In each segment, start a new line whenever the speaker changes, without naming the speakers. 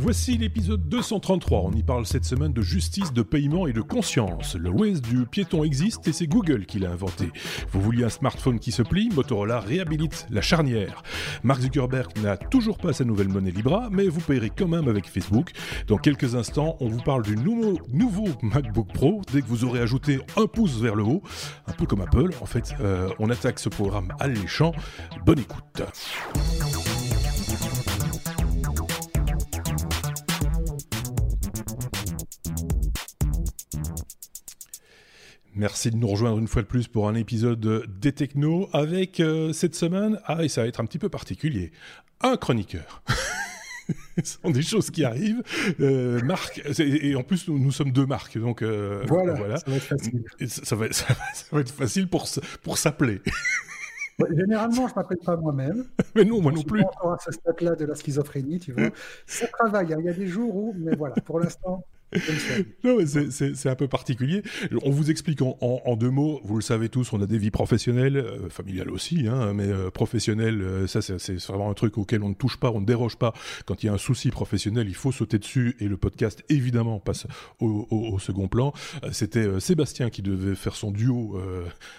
Voici l'épisode 233. On y parle cette semaine de justice, de paiement et de conscience. Le Waze du piéton existe et c'est Google qui l'a inventé. Vous vouliez un smartphone qui se plie Motorola réhabilite la charnière. Mark Zuckerberg n'a toujours pas sa nouvelle monnaie Libra, mais vous payerez quand même avec Facebook. Dans quelques instants, on vous parle du nouveau, MacBook Pro dès que vous aurez ajouté un pouce vers le haut, un peu comme Apple. En fait, euh, on attaque ce programme alléchant. Bonne écoute. Merci de nous rejoindre une fois de plus pour un épisode des Technos avec euh, cette semaine, ah et ça va être un petit peu particulier, un chroniqueur. Ce sont des choses qui arrivent. Euh, Marc, et en plus nous, sommes deux marques, donc euh,
voilà, ça va être facile.
Ça va, ça va, être facile pour, pour s'appeler.
Généralement, je ne m'appelle pas moi-même.
Mais non, moi non plus.
Pas à ce stade-là de la schizophrénie, tu vois. Ça travaille. Hein. Il y a des jours où, mais voilà, pour l'instant,
c'est un peu particulier. On vous explique en, deux mots. Vous le savez tous, on a des vies professionnelles, euh, familiales aussi, hein, mais euh, professionnelles, euh, ça c'est vraiment un truc auquel on ne touche pas, on ne déroge pas. Quand il y a un souci professionnel, il faut sauter dessus et le podcast évidemment passe au, second plan. C'était Sébastien qui devait faire son duo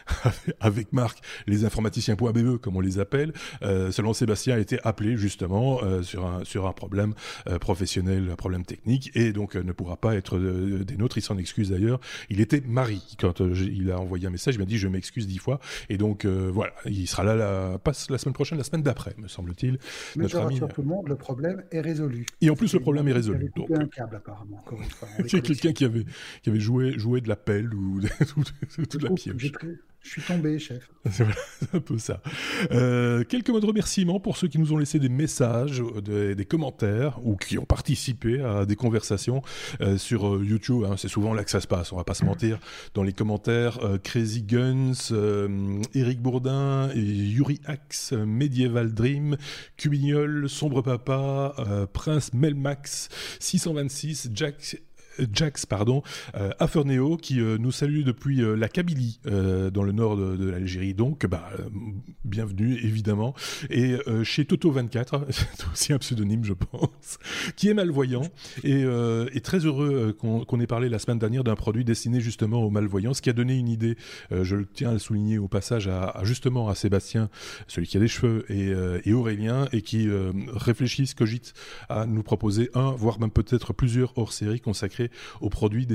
avec Marc, les informaticiens.be comme on les appelle. selon Sébastien, a été appelé justement sur un sur un problème professionnel, un problème technique, et donc ne pourra pas être euh, des nôtres. Il s'en excuse d'ailleurs. Il était mari quand euh, il a envoyé un message. Il m'a dit je m'excuse dix fois. Et donc euh, voilà, il sera là la, pas la semaine prochaine, la semaine d'après, me semble-t-il.
Mais Notre ami. tout le monde, le problème est résolu.
Et en plus, le problème est résolu.
Il un câble apparemment. Encore une fois.
Il y a quelqu'un qui avait qui avait joué joué de la pelle ou de, la pioche.
Je suis tombé, chef.
C'est un peu ça. Euh, quelques mots de remerciement pour ceux qui nous ont laissé des messages, des, commentaires ou qui ont participé à des conversations euh, sur euh, YouTube. Hein. c'est souvent là que ça se passe, on va pas se mentir. Dans les commentaires, Crazy Guns, Eric Bourdin, Yuri Axe, Medieval Dream, Cubignol, Sombre Papa, Prince Melmax, 626, Jack Jax, pardon, euh, Aferneo, qui euh, nous salue depuis euh, la Kabylie, dans le nord de, l'Algérie. Donc, bah, bienvenue, évidemment. Et chez Toto24, c'est aussi un pseudonyme, je pense, qui est malvoyant et est très heureux qu'on ait parlé la semaine dernière d'un produit destiné justement aux malvoyants, ce qui a donné une idée, je tiens à le souligner au passage, à, justement à Sébastien, celui qui a des cheveux, et, et Aurélien, et qui réfléchissent, cogitent à nous proposer un, voire même peut-être plusieurs hors-séries consacrés aux produits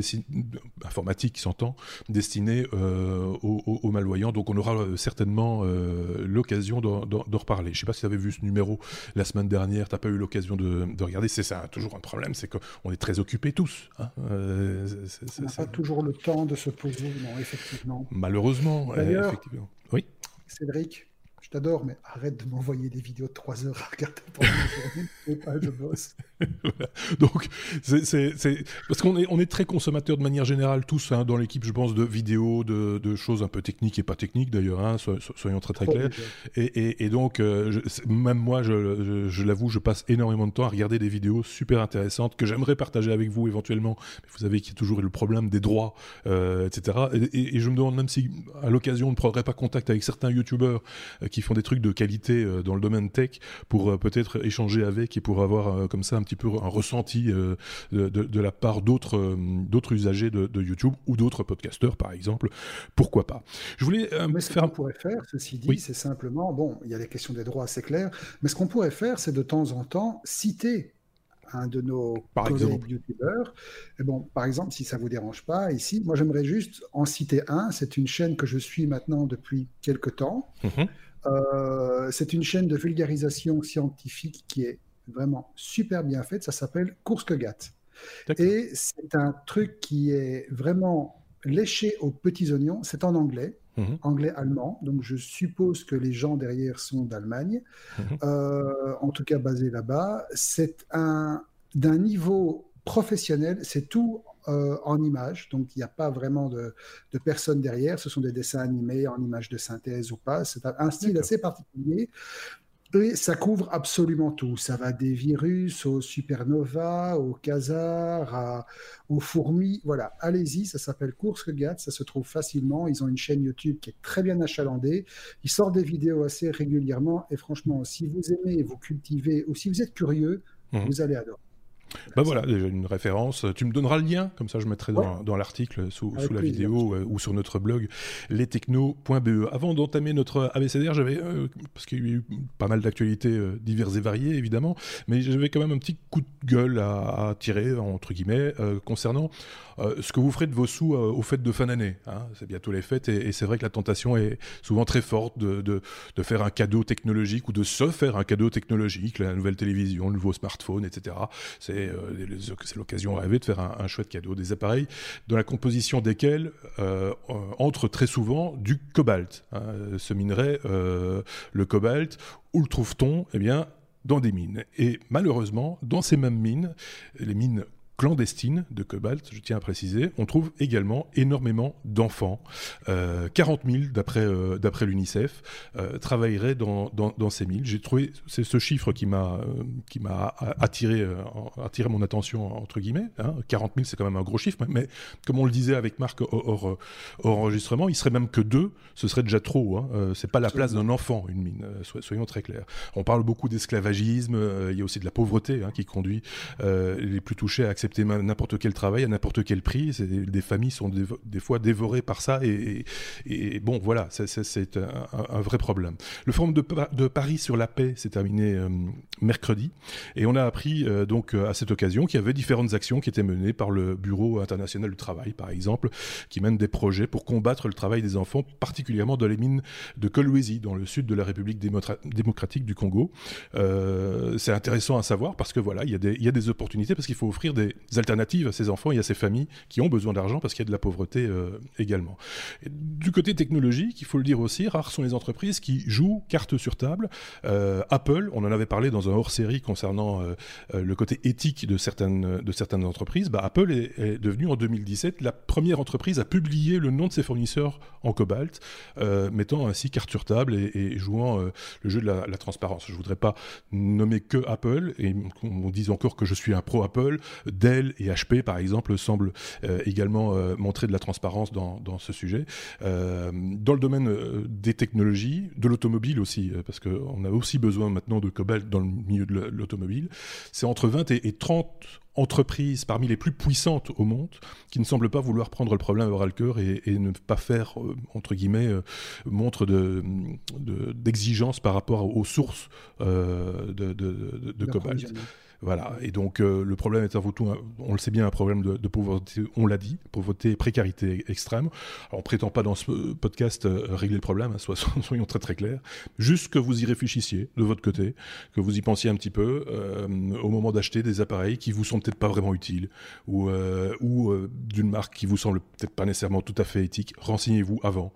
informatiques, qui s'entend, destinés euh, aux, malvoyants. Donc on aura euh, certainement euh, l'occasion d'en reparler. Je ne sais pas si tu avais vu ce numéro la semaine dernière, tu n'as pas eu l'occasion de, regarder. C'est ça, toujours un problème, c'est qu'on est très occupés tous.
Hein. on n'a pas toujours le temps de se poser, non, effectivement.
Malheureusement, effectivement. Oui.
Cédric, t'adore, mais arrête de m'envoyer des vidéos de 3 heures à regarder pendant la journée. pas, je bosse.
Donc, c'est parce qu'on est, on est très consommateurs de manière générale, tous hein, dans l'équipe, je pense, de vidéos, de, de, choses un peu techniques et pas techniques d'ailleurs, hein, soyons très très clairs. Et, et, et, donc, euh, même moi, je, je, l'avoue, je passe énormément de temps à regarder des vidéos super intéressantes que j'aimerais partager avec vous éventuellement. Mais vous savez qu'il y a toujours le problème des droits, euh, etc. Et, je me demande même si, à l'occasion, on ne prendrait pas contact avec certains youtubeurs euh, qui font des trucs de qualité euh, dans le domaine tech pour euh, peut-être échanger avec et pour avoir comme ça un petit peu un ressenti de, de, la part d'autres d'autres usagers de, YouTube ou d'autres podcasteurs par exemple. Pourquoi pas?
Je voulais mais ce qu'on pourrait faire, ceci dit, c'est simplement bon, il y a les questions des droits, c'est clair, mais ce qu'on pourrait faire, c'est de temps en temps citer un de nos
par collègues
youtubeurs. Et bon, par exemple, si ça vous dérange pas, ici, moi j'aimerais juste en citer un. C'est une chaîne que je suis maintenant depuis quelques temps. Mhm. Euh, c'est une chaîne de vulgarisation scientifique qui est vraiment super bien faite. Ça s'appelle Course Et c'est un truc qui est vraiment léché aux petits oignons. C'est en anglais, mhm. anglais-allemand. Donc je suppose que les gens derrière sont d'Allemagne, mhm. euh, en tout cas basés là-bas. C'est un d'un niveau professionnel. C'est tout euh, en images, donc il n'y a pas vraiment de, de, personnes derrière, ce sont des dessins animés en images de synthèse ou pas, c'est un, style assez particulier. Et ça couvre absolument tout. Ça va des virus aux supernovas, aux quasars, aux fourmis. Voilà, allez-y, ça s'appelle Course Gat, ça se trouve facilement. Ils ont une chaîne YouTube qui est très bien achalandée. Ils sortent des vidéos assez régulièrement. Et franchement, si vous aimez, vous cultivez, ou si vous êtes curieux, mmh. vous allez adorer.
Bah voilà, déjà une référence. Tu me donneras le lien, comme ça je mettrai dans, l'article sous, la vidéo ou sur notre blog lestechno.be. Avant d'entamer notre ABCDR, j'avais, parce qu'il y a eu pas mal d'actualités diverses et variées évidemment, mais j'avais quand même un petit coup de gueule à, tirer, entre guillemets, concernant ce que vous ferez de vos sous aux fêtes de fin d'année. Hein. C'est bientôt les fêtes et, c'est vrai que la tentation est souvent très forte de, de, faire un cadeau technologique ou de se faire un cadeau technologique, la nouvelle télévision, le nouveau smartphone, etc. C'est l'occasion rêvée de faire un, chouette cadeau. Des appareils dans la composition desquels euh, entre très souvent du cobalt. Hein, ce minerai, euh, le cobalt, où le trouve-t-on? Eh bien, dans des mines. Et malheureusement, dans ces mêmes mines, les mines clandestine de cobalt, je tiens à préciser, on trouve également énormément d'enfants. 40 000 d'après euh, d'après l'UNICEF euh, travailleraient dans, dans, ces mines. J'ai trouvé c'est ce chiffre qui m'a euh, attiré attiré mon attention entre guillemets. 40 hein. 000 c'est quand même un gros chiffre, mais comme on le disait avec Marc hors, enregistrement, il serait même que deux, ce serait déjà trop. Hein. c'est pas la place d'un enfant une mine. soyons très clairs. On parle beaucoup d'esclavagisme, il y a aussi de la pauvreté hein, qui conduit les plus touchés à accéder accepter n'importe quel travail à n'importe quel prix. Des familles sont des, fois dévorées par ça. Et, bon, voilà, c'est un, vrai problème. Le forum de, Paris sur la paix s'est terminé euh, mercredi. Et on a appris euh, donc à cette occasion qu'il y avait différentes actions qui étaient menées par le Bureau international du travail, par exemple, qui mène des projets pour combattre le travail des enfants, particulièrement dans les mines de Kolwezi, dans le sud de la République démocratique du Congo. Euh, c'est intéressant à savoir parce que voilà, il y a des opportunités parce qu'il faut offrir des, alternatives à ces enfants et à ces familles qui ont besoin d'argent parce qu'il y a de la pauvreté euh, également. du côté technologique, il faut le dire aussi, rares sont les entreprises qui jouent carte sur table. Euh, Apple, on en avait parlé dans un hors-série concernant euh, le côté éthique de certaines, de certaines entreprises. Bah, Apple est, devenue en 2017 la première entreprise à publier le nom de ses fournisseurs en cobalt, mettant ainsi carte sur table et, jouant le jeu de la, la transparence. Je ne voudrais pas nommer que Apple et on dit encore que je suis un pro Apple. Dell et HP, par exemple, semblent euh, également euh, montrer de la transparence dans, ce sujet. Euh, dans le domaine des technologies, de l'automobile aussi, parce qu'on a aussi besoin maintenant de cobalt dans le milieu de l'automobile, c'est entre 20 et 30 entreprises parmi les plus puissantes au monde qui ne semblent pas vouloir prendre le problème à le cœur et, ne pas faire, entre guillemets, montre d'exigence de, par rapport aux sources de, de cobalt. Voilà. Et donc, euh, le problème est avant tout, on le sait bien, un problème de, pauvreté, on l'a dit, pauvreté et précarité extrême. Alors, on prétend pas dans ce podcast euh, régler le problème, hein, soyons très très clairs. Juste que vous y réfléchissiez de votre côté, que vous y pensiez un petit peu euh, au moment d'acheter des appareils qui vous sont peut-être pas vraiment utiles ou, ou d'une marque qui vous semble peut-être pas nécessairement tout à fait éthique. Renseignez-vous avant.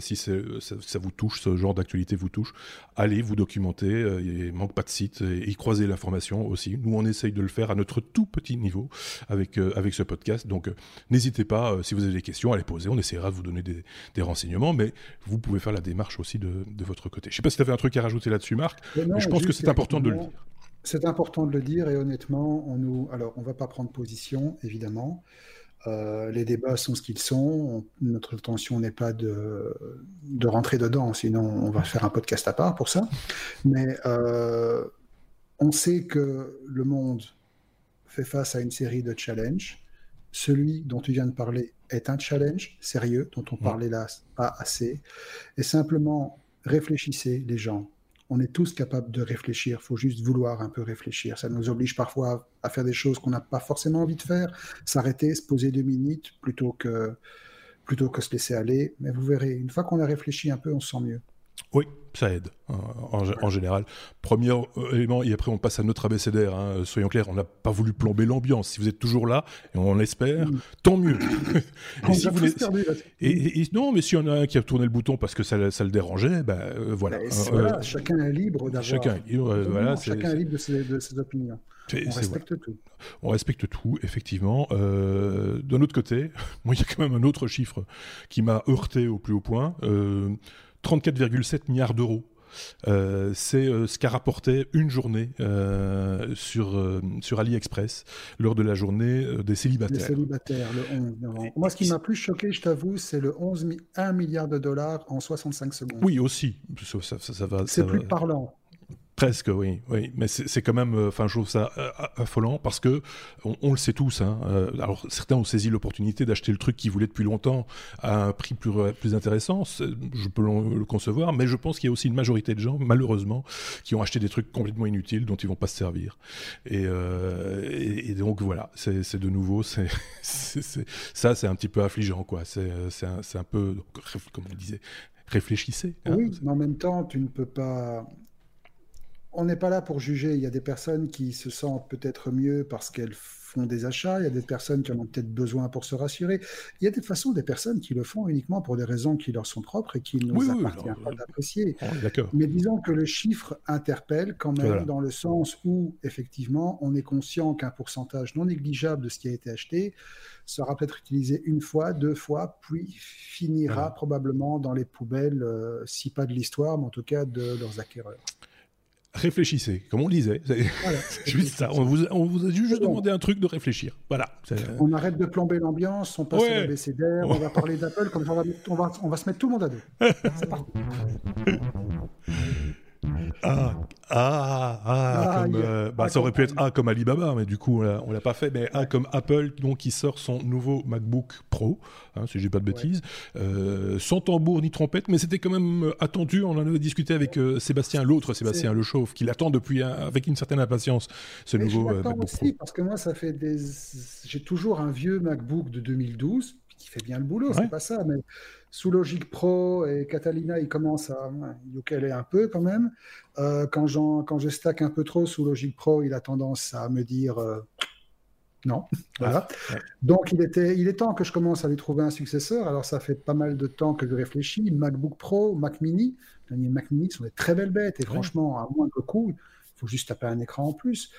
si ça, ça, vous touche, ce genre d'actualité vous touche, allez vous documenter. il manque pas de site et, et croisez l'information aussi nous, on essaye de le faire à notre tout petit niveau avec, euh, avec ce podcast. Donc, euh, n'hésitez pas, euh, si vous avez des questions, à les poser. On essaiera de vous donner des, renseignements, mais vous pouvez faire la démarche aussi de, votre côté. Je ne sais pas si tu avais un truc à rajouter là-dessus, Marc, mais, je pense que c'est important de le dire.
C'est important de le dire et honnêtement, on nous, alors on va pas prendre position évidemment. les débats sont ce qu'ils sont. notre intention n'est pas de, de, rentrer dedans, sinon on va faire un podcast à part pour ça. Mais on sait que le monde fait face à une série de challenges. Celui dont tu viens de parler est un challenge sérieux dont on parlait là pas assez. Et simplement, réfléchissez les gens. On est tous capables de réfléchir, il faut juste vouloir un peu réfléchir. Ça nous oblige parfois à faire des choses qu'on n'a pas forcément envie de faire, s'arrêter, se poser deux minutes plutôt que, plutôt que se laisser aller. Mais vous verrez, une fois qu'on a réfléchi un peu, on se sent mieux.
Oui, ça aide hein, en, général. Premier euh, élément, et après on passe à notre abécédaire. Hein, soyons clairs, on n'a pas voulu plomber l'ambiance. Si vous êtes toujours là, et on l'espère, mm. tant mieux. et, non, mais s'il y en a un qui a tourné le bouton parce que ça, le dérangeait, ben euh, voilà.
Euh, chacun est libre d'avoir. Chacun, voilà, chacun est libre de ses, opinions. On respecte tout.
On respecte tout, effectivement. D'un autre côté, moi, il y a quand même un autre chiffre qui m'a heurté au plus haut point. 34,7 milliards d'euros. Euh, c'est euh, ce qu'a rapporté une journée euh, sur, sur AliExpress lors de la journée des célibataires.
Les célibataires, le 11 novembre. Moi, ce qui m'a plus choqué, je t'avoue, c'est le 11 1 milliard de dollars en 65 secondes.
Oui, aussi. Ça, ça,
c'est plus parlant.
Presque, oui, oui. Mais c'est quand même, euh, enfin, je trouve ça euh, affolant parce que on, le sait tous. Hein, euh, alors, certains ont saisi l'opportunité d'acheter le truc qu'ils voulaient depuis longtemps à un prix plus, plus intéressant. Je peux le concevoir, mais je pense qu'il y a aussi une majorité de gens, malheureusement, qui ont acheté des trucs complètement inutiles dont ils vont pas se servir. Et, donc voilà, c'est de nouveau, ça, c'est un petit peu affligeant, quoi. C'est un, peu, comme vous disiez, réfléchissez.
Hein. oui, mais en même temps, tu ne peux pas on n'est pas là pour juger. Il y a des personnes qui se sentent peut-être mieux parce qu'elles font des achats. Il y a des personnes qui en ont peut-être besoin pour se rassurer. Il y a des façons des personnes qui le font uniquement pour des raisons qui leur sont propres et qui ne nous appartiennent pas d'apprécier. Mais disons que le chiffre interpelle quand même dans le sens où, effectivement, on est conscient qu'un pourcentage non négligeable de ce qui a été acheté sera peut-être utilisé une fois, deux fois, puis finira probablement dans les poubelles, euh, si pas de l'histoire, mais en tout cas de leurs acquéreurs
réfléchissez, comme on disait. C'est juste ça. On vous, on vous, a juste demandé un truc de réfléchir. Voilà.
On arrête de plomber l'ambiance, on passe à l'ABCDR, on va parler d'Apple, comme on va, on, va, on va se mettre tout le monde à deux. C'est parti.
Ah, ah, ah, comme, euh, bah, ça aurait pu être A comme Alibaba, mais du coup, on l'a pas fait. Mais A comme Apple, donc, qui sort son nouveau MacBook Pro, hein, si j'ai pas de bêtises, euh, sans tambour ni trompette, mais c'était quand même euh, attendu. On en avait discuté avec Sébastien, l'autre Sébastien Le Chauve, qui l'attend depuis avec une certaine impatience, ce nouveau MacBook aussi,
Pro. Parce que moi, ça fait des. J'ai toujours un vieux MacBook de 2012 qui fait bien le boulot, c'est pas ça, mais sous Logic Pro et Catalina, il commence à est un peu quand même. Euh, quand, quand je stack un peu trop sous Logic Pro, il a tendance à me dire euh, non. Voilà. Donc il, était, il est temps que je commence à lui trouver un successeur. Alors ça fait pas mal de temps que je réfléchis. MacBook Pro, Mac Mini. Les Mac Mini sont des très belles bêtes et franchement, à moins de coût, il faut juste taper un écran en plus.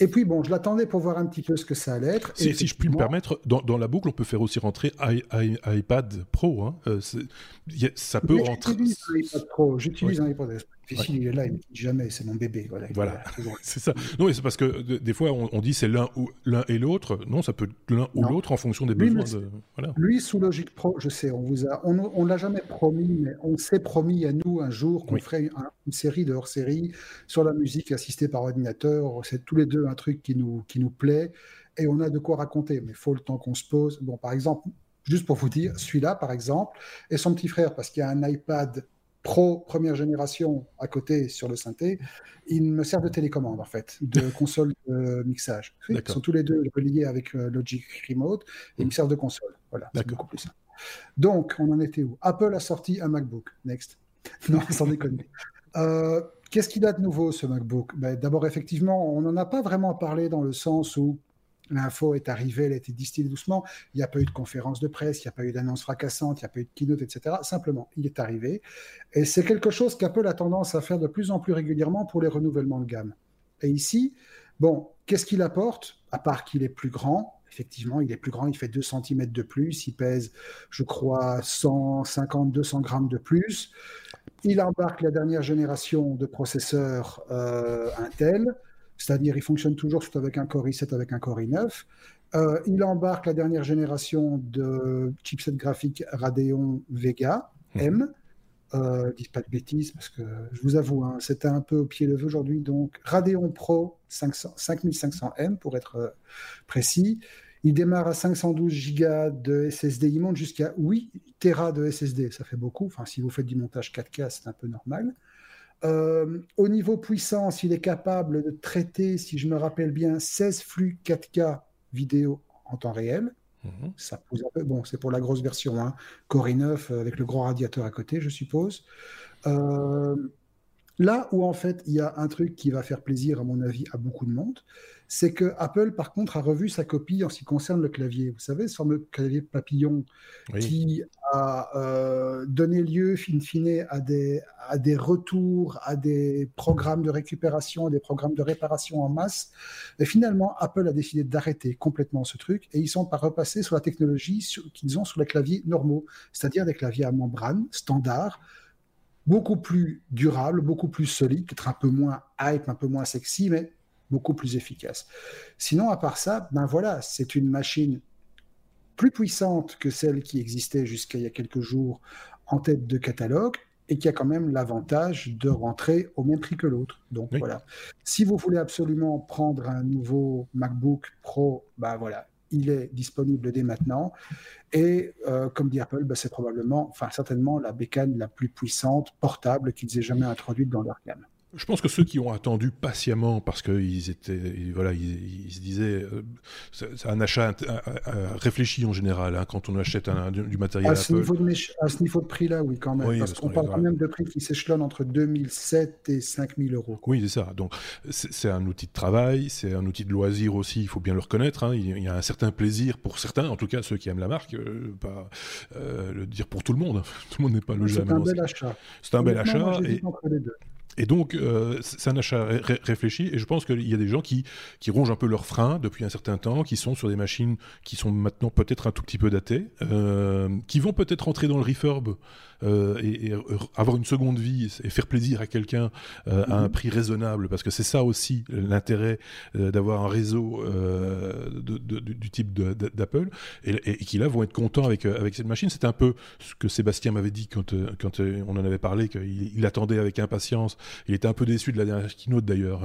Et puis bon, je l'attendais pour voir un petit peu ce que ça allait être.
Si, si je puis me permettre, dans, la boucle, on peut faire aussi rentrer iPad Pro. Hein. Euh, ça peut rentrer.
J'utilise un iPad Pro. J'utilise un iPad Pro il est là, il me dit jamais, c'est mon bébé. Voilà,
voilà. c'est ça. Non, c'est parce que des fois, on, dit c'est l'un ou l'un et l'autre. Non, ça peut être l'un ou l'autre en fonction des besoins. De...
Voilà. Lui, sous Logic Pro, je sais, on vous a, on, l'a jamais promis, mais on s'est promis à nous un jour qu'on ferait une série de hors-série sur la musique assistée par ordinateur. C'est tous les deux un truc qui nous, qui nous plaît et on a de quoi raconter. Mais il faut le temps qu'on se pose. Bon, par exemple, juste pour vous dire, celui-là, par exemple, et son petit frère, parce qu'il y a un iPad Pro première génération à côté sur le synthé, ils me servent de télécommande en fait, de console de mixage. Ils sont tous les deux reliés avec euh, Logic Remote et ils me servent de console. Voilà, c'est beaucoup plus simple. Donc, on en était où? Apple a sorti un MacBook. Next. non, sans déconner. Euh, qu'est-ce qu'il a de nouveau ce MacBook? Ben, D'abord, effectivement, on n'en a pas vraiment parlé dans le sens où L'info est arrivée, elle a été distillée doucement. Il n'y a pas eu de conférence de presse, il n'y a pas eu d'annonce fracassante, il n'y a pas eu de keynote, etc. Simplement, il est arrivé. Et c'est quelque chose qu'Apple a tendance à faire de plus en plus régulièrement pour les renouvellements de gamme. Et ici, bon, qu'est-ce qu'il apporte? À part qu'il est plus grand, effectivement, il est plus grand, il fait 2 cm de plus, il pèse, je crois, 150-200 grammes de plus. Il embarque la dernière génération de processeurs euh, Intel. C'est-à-dire, il fonctionne toujours soit avec un Core i7, avec un Core i9. Euh, il embarque la dernière génération de chipset graphique Radeon Vega M. Euh, dis pas de bêtises parce que je vous avoue, hein, c'était un peu au pied levé aujourd'hui. Donc Radeon Pro 500, 5500M pour être euh, précis. Il démarre à 512 Go de SSD. Il monte jusqu'à 8 Tera de SSD. Ça fait beaucoup. Enfin, si vous faites du montage 4K, c'est un peu normal. Euh, au niveau puissance, il est capable de traiter, si je me rappelle bien, 16 flux 4K vidéo en temps réel. Mhm. Ça pose un peu. Bon, c'est pour la grosse version, hein. Core i9 avec le gros radiateur à côté, je suppose. Euh, là où en fait il y a un truc qui va faire plaisir, à mon avis, à beaucoup de monde, c'est que Apple, par contre, a revu sa copie en ce qui concerne le clavier. Vous savez, ce fameux clavier papillon qui a euh, donné lieu, in fine, à des, à des retours, à des programmes de récupération, à des programmes de réparation en masse. Et finalement, Apple a décidé d'arrêter complètement ce truc et ils sont pas repassés sur la technologie qu'ils ont sur les claviers normaux, c'est-à-dire des claviers à membrane standard beaucoup plus durables, beaucoup plus solides, peut-être un peu moins hype, un peu moins sexy, mais beaucoup plus efficace. Sinon, à part ça, ben voilà, c'est une machine plus puissante que celle qui existait jusqu'à il y a quelques jours en tête de catalogue et qui a quand même l'avantage de rentrer au même prix que l'autre. Donc voilà. Si vous voulez absolument prendre un nouveau MacBook Pro, bah voilà, il est disponible dès maintenant. Et euh, comme dit Apple, bah, c'est probablement, enfin certainement la bécane la plus puissante portable qu'ils aient jamais introduite dans leur gamme.
Je pense que ceux qui ont attendu patiemment parce qu'ils étaient, voilà, ils, se disaient, euh, c'est un achat réfléchi en général hein, quand on achète du, matériel
à ce, Niveau de, à ce niveau de prix-là, oui, quand même. parce, qu'on parle quand même de prix qui s'échelonnent entre 2007 et 5000 euros.
Oui, c'est ça. Donc, c'est un outil de travail, c'est un outil de loisir aussi, il faut bien le reconnaître. Hein. Il, y a un certain plaisir pour certains, en tout cas ceux qui aiment la marque, euh, pas euh, le dire pour tout le monde. tout le monde n'est pas le
C'est un bel achat.
C'est un bel achat. Et... Et donc, euh, c'est un achat réfléchi, et je pense qu'il y a des gens qui, qui rongent un peu leurs freins depuis un certain temps, qui sont sur des machines qui sont maintenant peut-être un tout petit peu datées, euh, qui vont peut-être entrer dans le refurb euh, et, avoir une seconde vie et faire plaisir à quelqu'un euh, à un mhm. prix raisonnable, parce que c'est ça aussi l'intérêt d'avoir un réseau du type d'Apple, et, qui là vont être contents avec, avec cette machine. C'était un peu ce que Sébastien m'avait dit quand, quand on en avait parlé, qu'il attendait avec impatience. Il était un peu déçu de la dernière keynote d'ailleurs,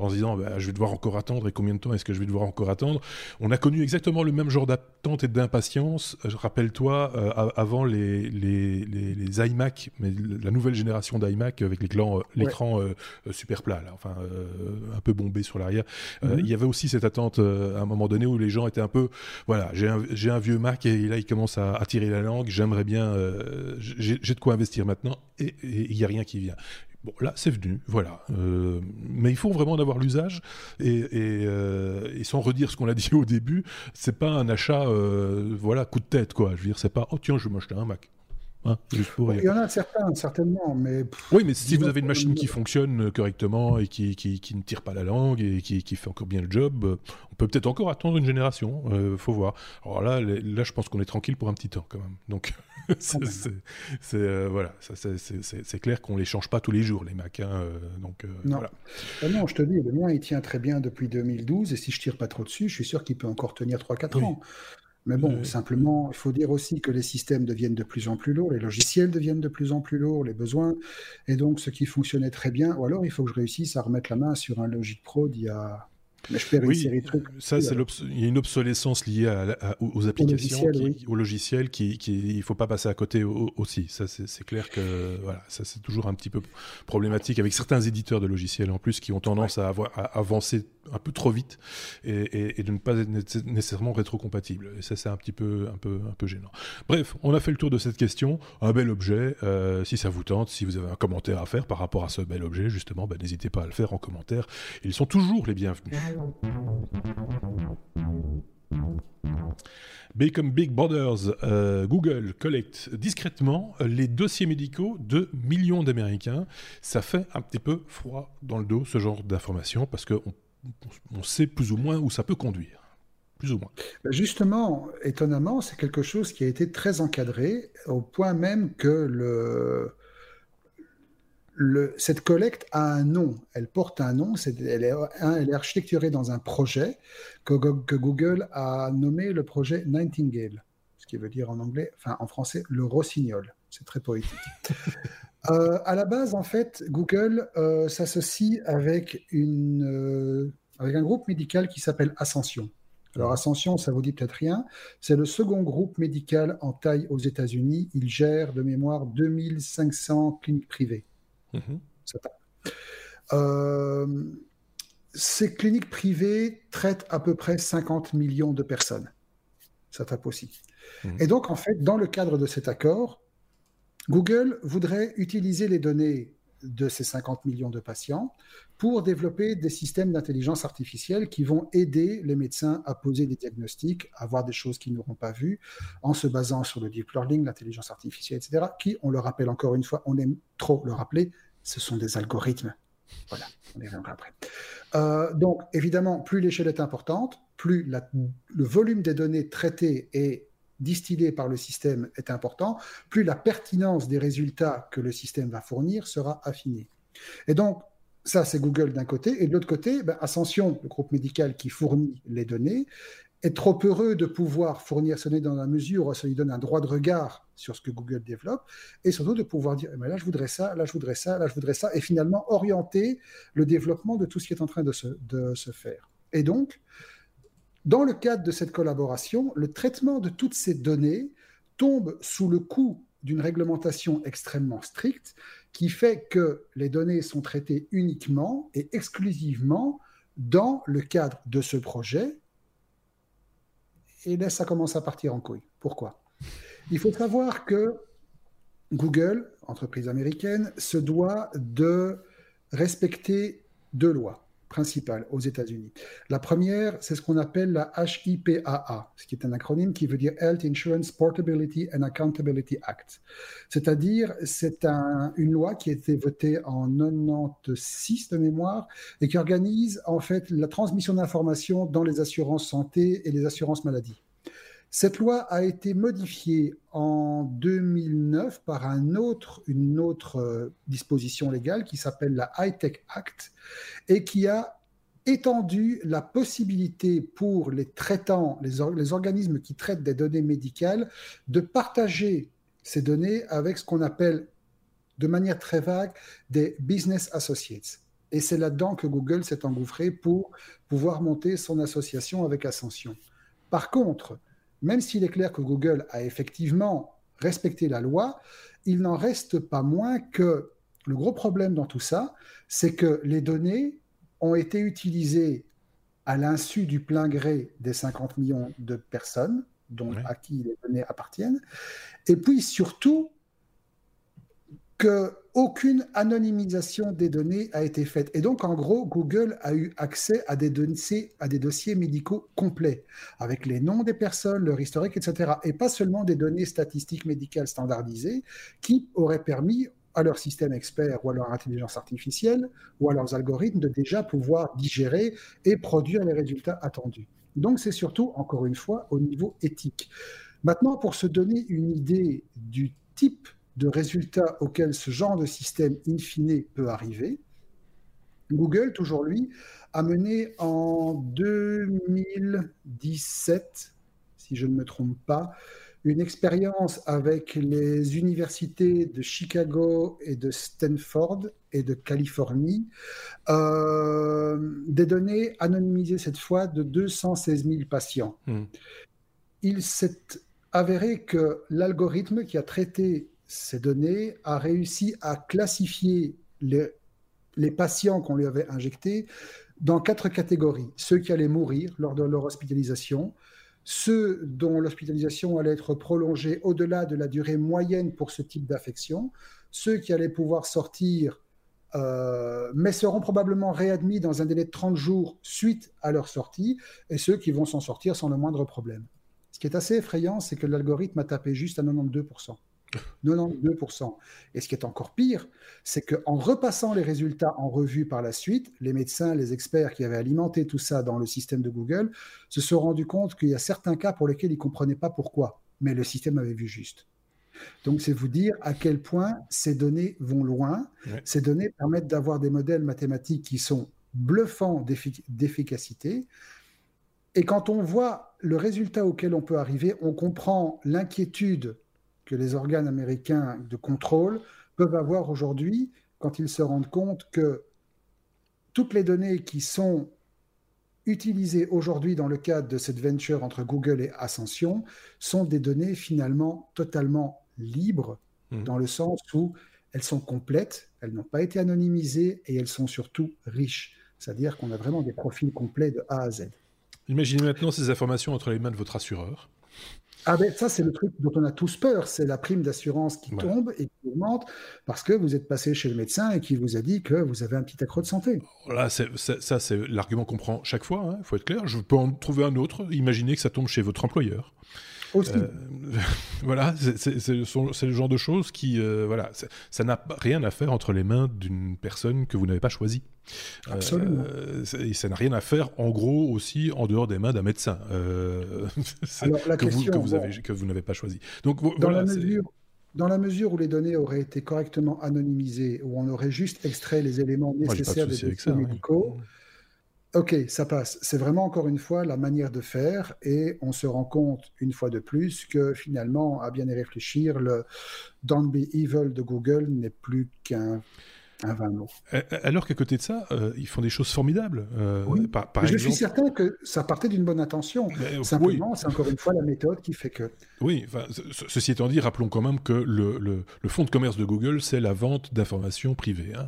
en se disant bah, je vais devoir encore attendre et combien de temps est-ce que je vais devoir encore attendre? On a connu exactement le même genre d'attente et d'impatience. Rappelle-toi, avant les, les les, iMac, mais la nouvelle génération d'iMac avec l'écran euh, euh, super plat, enfin euh, un peu bombé sur l'arrière. Mhm. Il y avait aussi cette attente à un moment donné où les gens étaient un peu, voilà, j'ai un, un, vieux Mac et là il commence à, tirer la langue. J'aimerais bien, j'ai de quoi investir maintenant et il n'y a rien qui vient. Bon, là, c'est venu, voilà. mais il faut vraiment en avoir l'usage et, sans redire ce qu'on a dit au début, c'est pas un achat, voilà, coup de tête, quoi. Je veux dire, c'est pas, oh tiens, je vais m'acheter un Mac.
Hein, il y en a certains, certainement, mais...
Oui, mais si vous avez une machine qui fonctionne correctement et qui, qui, ne tire pas la langue et qui, qui fait encore bien le job, euh, on peut peut-être encore attendre une génération, euh, faut voir. Alors là, là je pense qu'on est tranquille pour un petit temps quand même. Donc, c'est euh, voilà, c'est clair qu'on les change pas tous les jours, les Mac. Hein, euh, donc,
non.
Voilà.
Ah non, je te dis, le mien, il tient très bien depuis 2012 et si je tire pas trop dessus, je suis sûr qu'il peut encore tenir 3-4 ans. Mais bon, simplement, il faut dire aussi que les systèmes deviennent de plus en plus lourds, les logiciels deviennent de plus en plus lourds, les besoins, et donc ce qui fonctionnait très bien, ou alors il faut que je réussisse à remettre la main sur un Logic Pro d'il y a
mais je perds oui, Ça, c'est il y a une obsolescence liée aux applications, au logiciel, qui, qui, il faut pas passer à côté aussi. Ça, c'est clair que voilà, ça c'est toujours un petit peu problématique avec certains éditeurs de logiciels en plus qui ont tendance à, avoir, à avancer un peu trop vite et, de ne pas être nécessairement rétrocompatible. Et ça, c'est un petit peu, un peu, un peu gênant. Bref, on a fait le tour de cette question. Un bel objet. Euh, si ça vous tente, si vous avez un commentaire à faire par rapport à ce bel objet, justement, ben, n'hésitez pas à le faire en commentaire. Ils sont toujours les bienvenus. comme Big Brothers, euh, Google collecte discrètement les dossiers médicaux de millions d'Américains. Ça fait un petit peu froid dans le dos, ce genre d'informations, parce qu'on on sait plus ou moins où ça peut conduire. Plus ou moins.
Ben justement, étonnamment, c'est quelque chose qui a été très encadré, au point même que cette collecte a un nom, elle porte un nom, elle, est, elle, est, architecturée dans un projet que, Google a nommé le projet Nightingale, ce qui veut dire en anglais, enfin en français, le rossignol. C'est très poétique. Euh, à la base, en fait, Google euh, s'associe avec, une, euh, avec un groupe médical qui s'appelle Ascension. Alors Ascension, ça vous dit peut-être rien. C'est le second groupe médical en taille aux États-Unis. Il gère de mémoire 2500 cliniques privées. Euh, ces cliniques privées traitent à peu près 50 millions de personnes. Ça tape aussi. Mhm. Et donc, en fait, dans le cadre de cet accord, Google voudrait utiliser les données de ces 50 millions de patients pour développer des systèmes d'intelligence artificielle qui vont aider les médecins à poser des diagnostics, à voir des choses qu'ils n'auront pas vues, en se basant sur le deep learning, l'intelligence artificielle, etc., qui, on le rappelle encore une fois, on aime trop le rappeler, ce sont des algorithmes. Voilà, on y reviendra après. Euh, donc, évidemment, plus l'échelle est importante, plus le volume des données traitées et distillées par le système est important, plus la pertinence des résultats que le système va fournir sera affinée. Et donc, ça, c'est Google d'un côté, et de l'autre côté, ben, Ascension, le groupe médical qui fournit les données, est trop heureux de pouvoir fournir ce données dans la mesure où ça lui donne un droit de regard sur ce que Google développe, et surtout de pouvoir dire, mais là je voudrais ça, là je voudrais ça, là je voudrais ça, et finalement orienter le développement de tout ce qui est en train de se faire. Et donc, dans le cadre de cette collaboration, le traitement de toutes ces données tombe sous le coup d'une réglementation extrêmement stricte qui fait que les données sont traitées uniquement et exclusivement dans le cadre de ce projet. Et là, ça commence à partir en couille. Pourquoi? Il faut savoir que Google, entreprise américaine, se doit de respecter deux lois principales aux États-Unis. La première, c'est ce qu'on appelle la HIPAA, ce qui est un acronyme qui veut dire Health Insurance Portability and Accountability Act. C'est-à-dire, c'est une loi qui a été votée en 96 de mémoire et qui organise en fait la transmission d'informations dans les assurances santé et les assurances maladie. Cette loi a été modifiée en 2009 par une autre euh, disposition légale qui s'appelle la High Tech Act et qui a étendu la possibilité pour les traitants, les organismes qui traitent des données médicales, de partager ces données avec ce qu'on appelle de manière très vague des business associates. Et c'est là-dedans que Google s'est engouffré pour pouvoir monter son association avec Ascension. Par contre, même s'il est clair que Google a effectivement respecté la loi, il n'en reste pas moins que le gros problème dans tout ça, c'est que les données ont été utilisées à l'insu du plein gré des 50 millions de personnes dont, à qui les données appartiennent, et puis surtout qu'aucune anonymisation des données a été faite. Et donc, en gros, Google a eu accès à des, dossiers, à des dossiers médicaux complets, avec les noms des personnes, leur historique, etc. Et pas seulement des données statistiques médicales standardisées qui auraient permis à leur système expert ou à leur intelligence artificielle ou à leurs algorithmes de déjà pouvoir digérer et produire les résultats attendus. Donc, c'est surtout, encore une fois, au niveau éthique. Maintenant, pour se donner une idée du type de résultats auxquels ce genre de système in fine peut arriver. Google, toujours lui, a mené en 2017, si je ne me trompe pas, une expérience avec les universités de Chicago et de Stanford et de Californie, euh, des données anonymisées cette fois de 216 000 patients. Hmm. Il s'est avéré que l'algorithme qui a traité ces données a réussi à classifier les, patients qu'on lui avait injectés dans quatre catégories. Ceux qui allaient mourir lors de leur hospitalisation, ceux dont l'hospitalisation allait être prolongée au-delà de la durée moyenne pour ce type d'affection, ceux qui allaient pouvoir sortir, euh, mais seront probablement réadmis dans un délai de 30 jours suite à leur sortie, et ceux qui vont s'en sortir sans le moindre problème. Ce qui est assez effrayant, c'est que l'algorithme a tapé juste à 92%. 92%. Et ce qui est encore pire, c'est qu'en repassant les résultats en revue par la suite, les médecins, les experts qui avaient alimenté tout ça dans le système de Google se sont rendus compte qu'il y a certains cas pour lesquels ils ne comprenaient pas pourquoi, mais le système avait vu juste. Donc, c'est vous dire à quel point ces données vont loin. Ces données permettent d'avoir des modèles mathématiques qui sont bluffants d'efficacité. Et quand on voit le résultat auquel on peut arriver, on comprend l'inquiétude que les organes américains de contrôle peuvent avoir aujourd'hui quand ils se rendent compte que toutes les données qui sont utilisées aujourd'hui dans le cadre de cette venture entre Google et Ascension sont des données finalement totalement libres, mmh. dans le sens où elles sont complètes, elles n'ont pas été anonymisées et elles sont surtout riches. C'est-à-dire qu'on a vraiment des profils complets de A à Z.
Imaginez maintenant ces informations entre les mains de votre assureur.
Ah ben ça, c'est le truc dont on a tous peur, c'est la prime d'assurance qui tombe et qui augmente parce que vous êtes passé chez le médecin et qui vous a dit que vous avez un petit accro de santé.
Voilà, ça, c'est l'argument qu'on prend chaque fois, il hein, faut être clair. Je peux en trouver un autre. Imaginez que ça tombe chez votre employeur. Euh, voilà, c'est le genre de choses qui, euh, voilà, ça n'a rien à faire entre les mains d'une personne que vous n'avez pas choisie.
Absolument.
Euh, et ça n'a rien à faire, en gros, aussi en dehors des mains d'un médecin que, vous, que, vous avez, que vous n'avez pas choisi. Donc,
dans, la mesure, dans la mesure où les données auraient été correctement anonymisées, où on aurait juste extrait les éléments nécessaires des dossiers médicaux, Ok, ça passe. C'est vraiment encore une fois la manière de faire et on se rend compte une fois de plus que finalement, à bien y réfléchir, le Don't Be Evil de Google n'est plus qu'un
alors qu'à côté de ça, euh, ils font des choses formidables. Euh,
je suis certain que ça partait d'une bonne intention. Simplement, c'est encore une fois la méthode qui fait que.
Oui, ceci étant dit, rappelons quand même que le, le, fonds de commerce de Google, c'est la vente d'informations privées. Hein.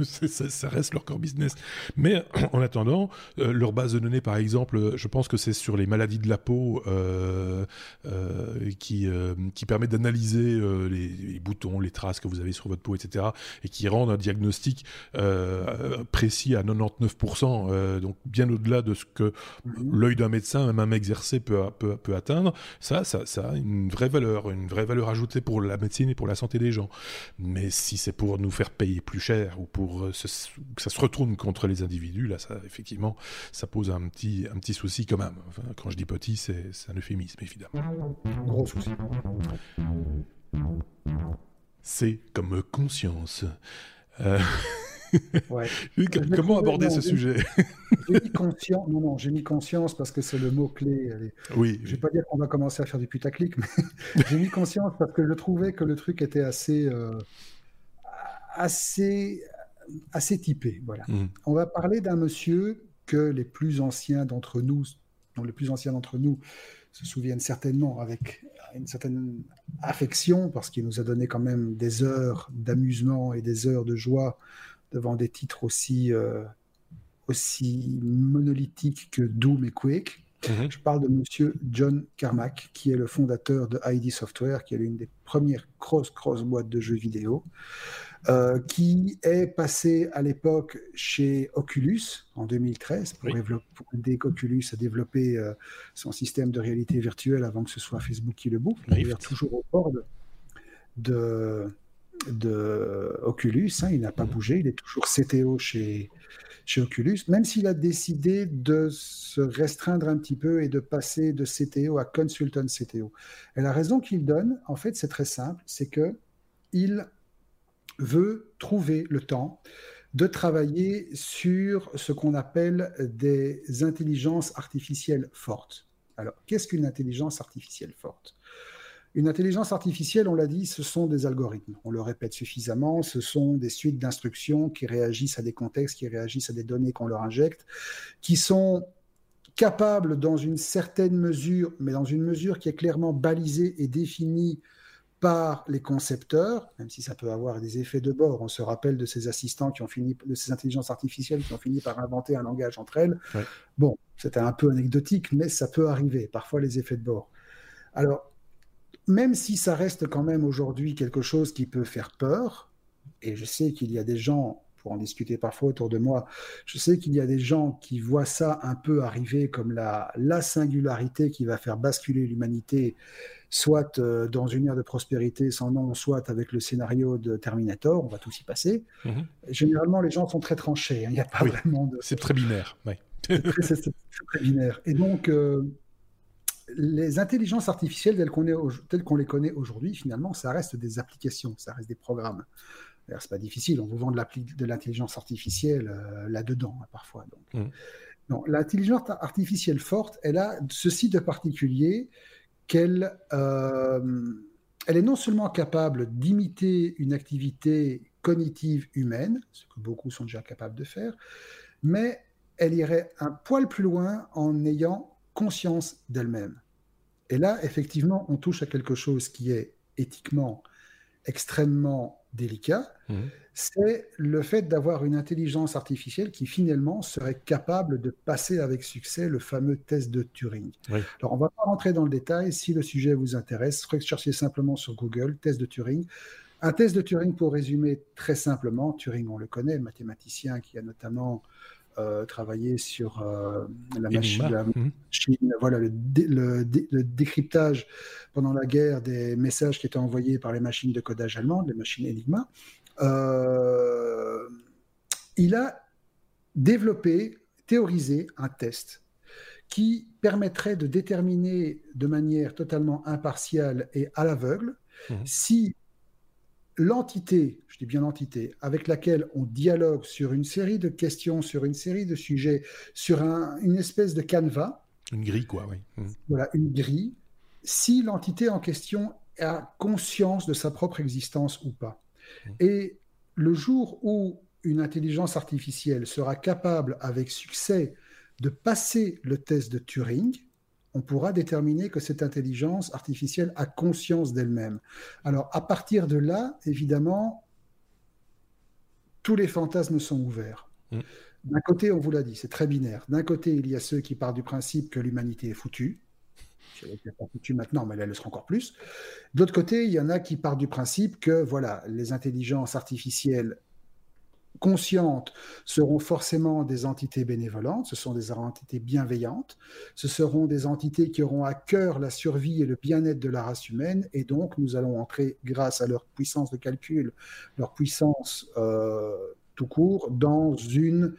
Euh, ça, reste leur core business. Mais en attendant, leur base de données, par exemple, je pense que c'est sur les maladies de la peau qui, qui permet d'analyser les, les, boutons, les traces que vous avez sur votre peau, etc. et qui rendent un diagnostic euh, précis à 99%, euh, donc bien au-delà de ce que mhm. l'œil d'un médecin, même un exercé, peut, peut, peut, atteindre, ça, ça, ça a une vraie valeur, une vraie valeur ajoutée pour la médecine et pour la santé des gens. Mais si c'est pour nous faire payer plus cher ou pour euh, que ça se retourne contre les individus, là, ça, effectivement, ça pose un petit, un petit souci quand même. Enfin, quand je dis petit, c'est un euphémisme, évidemment.
Gros souci.
C'est comme conscience. Euh, comment aborder ce sujet
J'ai mis conscience. Non, non, j'ai mis conscience parce que c'est le mot clé.
Oui.
Je vais pas dire qu'on va commencer à faire du putaclic, mais j'ai mis conscience parce que je trouvais que le truc était assez, euh, assez, assez typé. Voilà. Mmh. On va parler d'un monsieur que les plus anciens d'entre nous, dont les plus anciens d'entre nous se souviennent certainement avec une certaine affection, parce qu'il nous a donné quand même des heures d'amusement et des heures de joie devant des titres aussi, euh, aussi monolithiques que Doom et Quake. Mhm. Je parle de monsieur John Carmack, qui est le fondateur de ID Software, qui est l'une des premières cross-cross boîtes de jeux vidéo. Euh, qui est passé à l'époque chez Oculus en 2013 pour, aider Oculus à développer euh, son système de réalité virtuelle avant que ce soit Facebook qui le bouffe. Il est toujours au bord de, de, Oculus. Hein. il n'a pas bougé. Il est toujours CTO chez, chez Oculus, même s'il a décidé de se restreindre un petit peu et de passer de CTO à consultant CTO. Et la raison qu'il donne, en fait, c'est très simple, c'est que il veut trouver le temps de travailler sur ce qu'on appelle des intelligences artificielles fortes. Alors, qu'est-ce qu'une intelligence artificielle forte? Une intelligence artificielle, on l'a dit, ce sont des algorithmes. On le répète suffisamment, ce sont des suites d'instructions qui réagissent à des contextes, qui réagissent à des données qu'on leur injecte, qui sont capables dans une certaine mesure, mais dans une mesure qui est clairement balisée et définie par les concepteurs, même si ça peut avoir des effets de bord. On se rappelle de ces assistants qui ont fini, de ces intelligences artificielles qui ont fini par inventer un langage entre elles. Bon, c'était un peu anecdotique, mais ça peut arriver, parfois les effets de bord. Alors, même si ça reste quand même aujourd'hui quelque chose qui peut faire peur, et je sais qu'il y a des gens pour en discuter parfois autour de moi. Je sais qu'il y a des gens qui voient ça un peu arriver comme la, la singularité qui va faire basculer l'humanité, soit euh, dans une ère de prospérité sans nom, soit avec le scénario de Terminator, on va tous y passer. Mhm. Généralement, les gens sont très tranchés, hein. il n'y a pas vraiment de...
C'est très binaire, oui.
c'est très, binaire. Et donc, euh, les intelligences artificielles telles qu'on les connaît aujourd'hui, finalement, ça reste des applications, ça reste des programmes c'est pas difficile, on vous vend de l'intelligence artificielle euh, là-dedans, hein, parfois. Donc. Mm. l'intelligence artificielle forte, elle a ceci de particulier qu'elle euh, elle est non seulement capable d'imiter une activité cognitive humaine, ce que beaucoup sont déjà capables de faire, mais elle irait un poil plus loin en ayant conscience d'elle-même. Et là, effectivement, on touche à quelque chose qui est éthiquement extrêmement délicat, mmh. c'est le fait d'avoir une intelligence artificielle qui finalement serait capable de passer avec succès le fameux test de Turing. Alors on ne va pas rentrer dans le détail, si le sujet vous intéresse, recherchez simplement sur Google, test de Turing. Un test de Turing, pour résumer très simplement, Turing on le connaît, mathématicien qui a notamment euh, travailler sur euh, la, machine, mhm. voilà, le, le, décryptage pendant la guerre des messages qui étaient envoyés par les machines de codage allemandes, les machines Enigma. Euh, il a développé, théorisé un test qui permettrait de déterminer de manière totalement impartiale et à l'aveugle mhm. si l'entité, je dis bien l'entité, avec laquelle on dialogue sur une série de questions, sur une série de sujets, sur une espèce de canevas.
Une grille, quoi, oui.
Mmh. Voilà, une grille. Si l'entité en question a conscience de sa propre existence ou pas. Mmh. Et le jour où une intelligence artificielle sera capable avec succès de passer le test de Turing, on pourra déterminer que cette intelligence artificielle a conscience d'elle-même. Alors, à partir de là, évidemment, tous les fantasmes sont ouverts. Mm. D'un côté, on vous l'a dit, c'est très binaire. D'un côté, il y a ceux qui partent du principe que l'humanité est foutue. Elle n'est pas foutue maintenant, mais elle le sera encore plus. D'autre côté, il y en a qui partent du principe que voilà, les intelligences artificielles conscientes seront forcément des entités bénévolentes, ce sont des entités bienveillantes, ce seront des entités qui auront à cœur la survie et le bien-être de la race humaine, et donc nous allons entrer, grâce à leur puissance de calcul, leur puissance euh, tout court, dans une,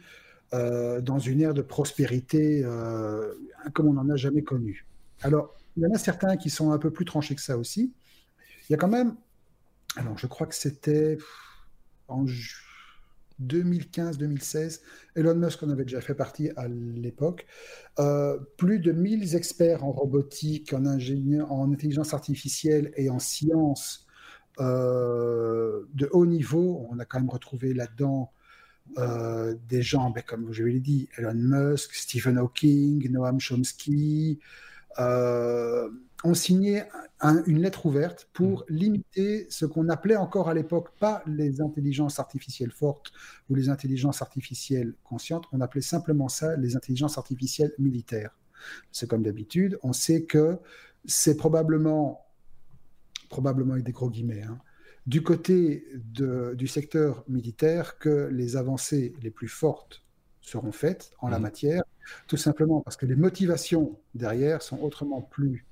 euh, dans une ère de prospérité euh, comme on n'en a jamais connu. Alors, il y en a certains qui sont un peu plus tranchés que ça aussi. Il y a quand même, alors je crois que c'était en 2015-2016. Elon Musk en avait déjà fait partie à l'époque. Euh, plus de 1000 experts en robotique, en, en intelligence artificielle et en sciences euh, de haut niveau. On a quand même retrouvé là-dedans euh, des gens, ben, comme je l'ai dit, Elon Musk, Stephen Hawking, Noam Chomsky ont signé une lettre ouverte pour mm. limiter ce qu'on appelait encore à l'époque pas les intelligences artificielles fortes ou les intelligences artificielles conscientes, on appelait simplement ça les intelligences artificielles militaires. C'est comme d'habitude, on sait que c'est probablement, probablement avec des gros guillemets, hein, du côté du secteur militaire que les avancées les plus fortes seront faites en la mm. matière, tout simplement parce que les motivations derrière sont autrement plus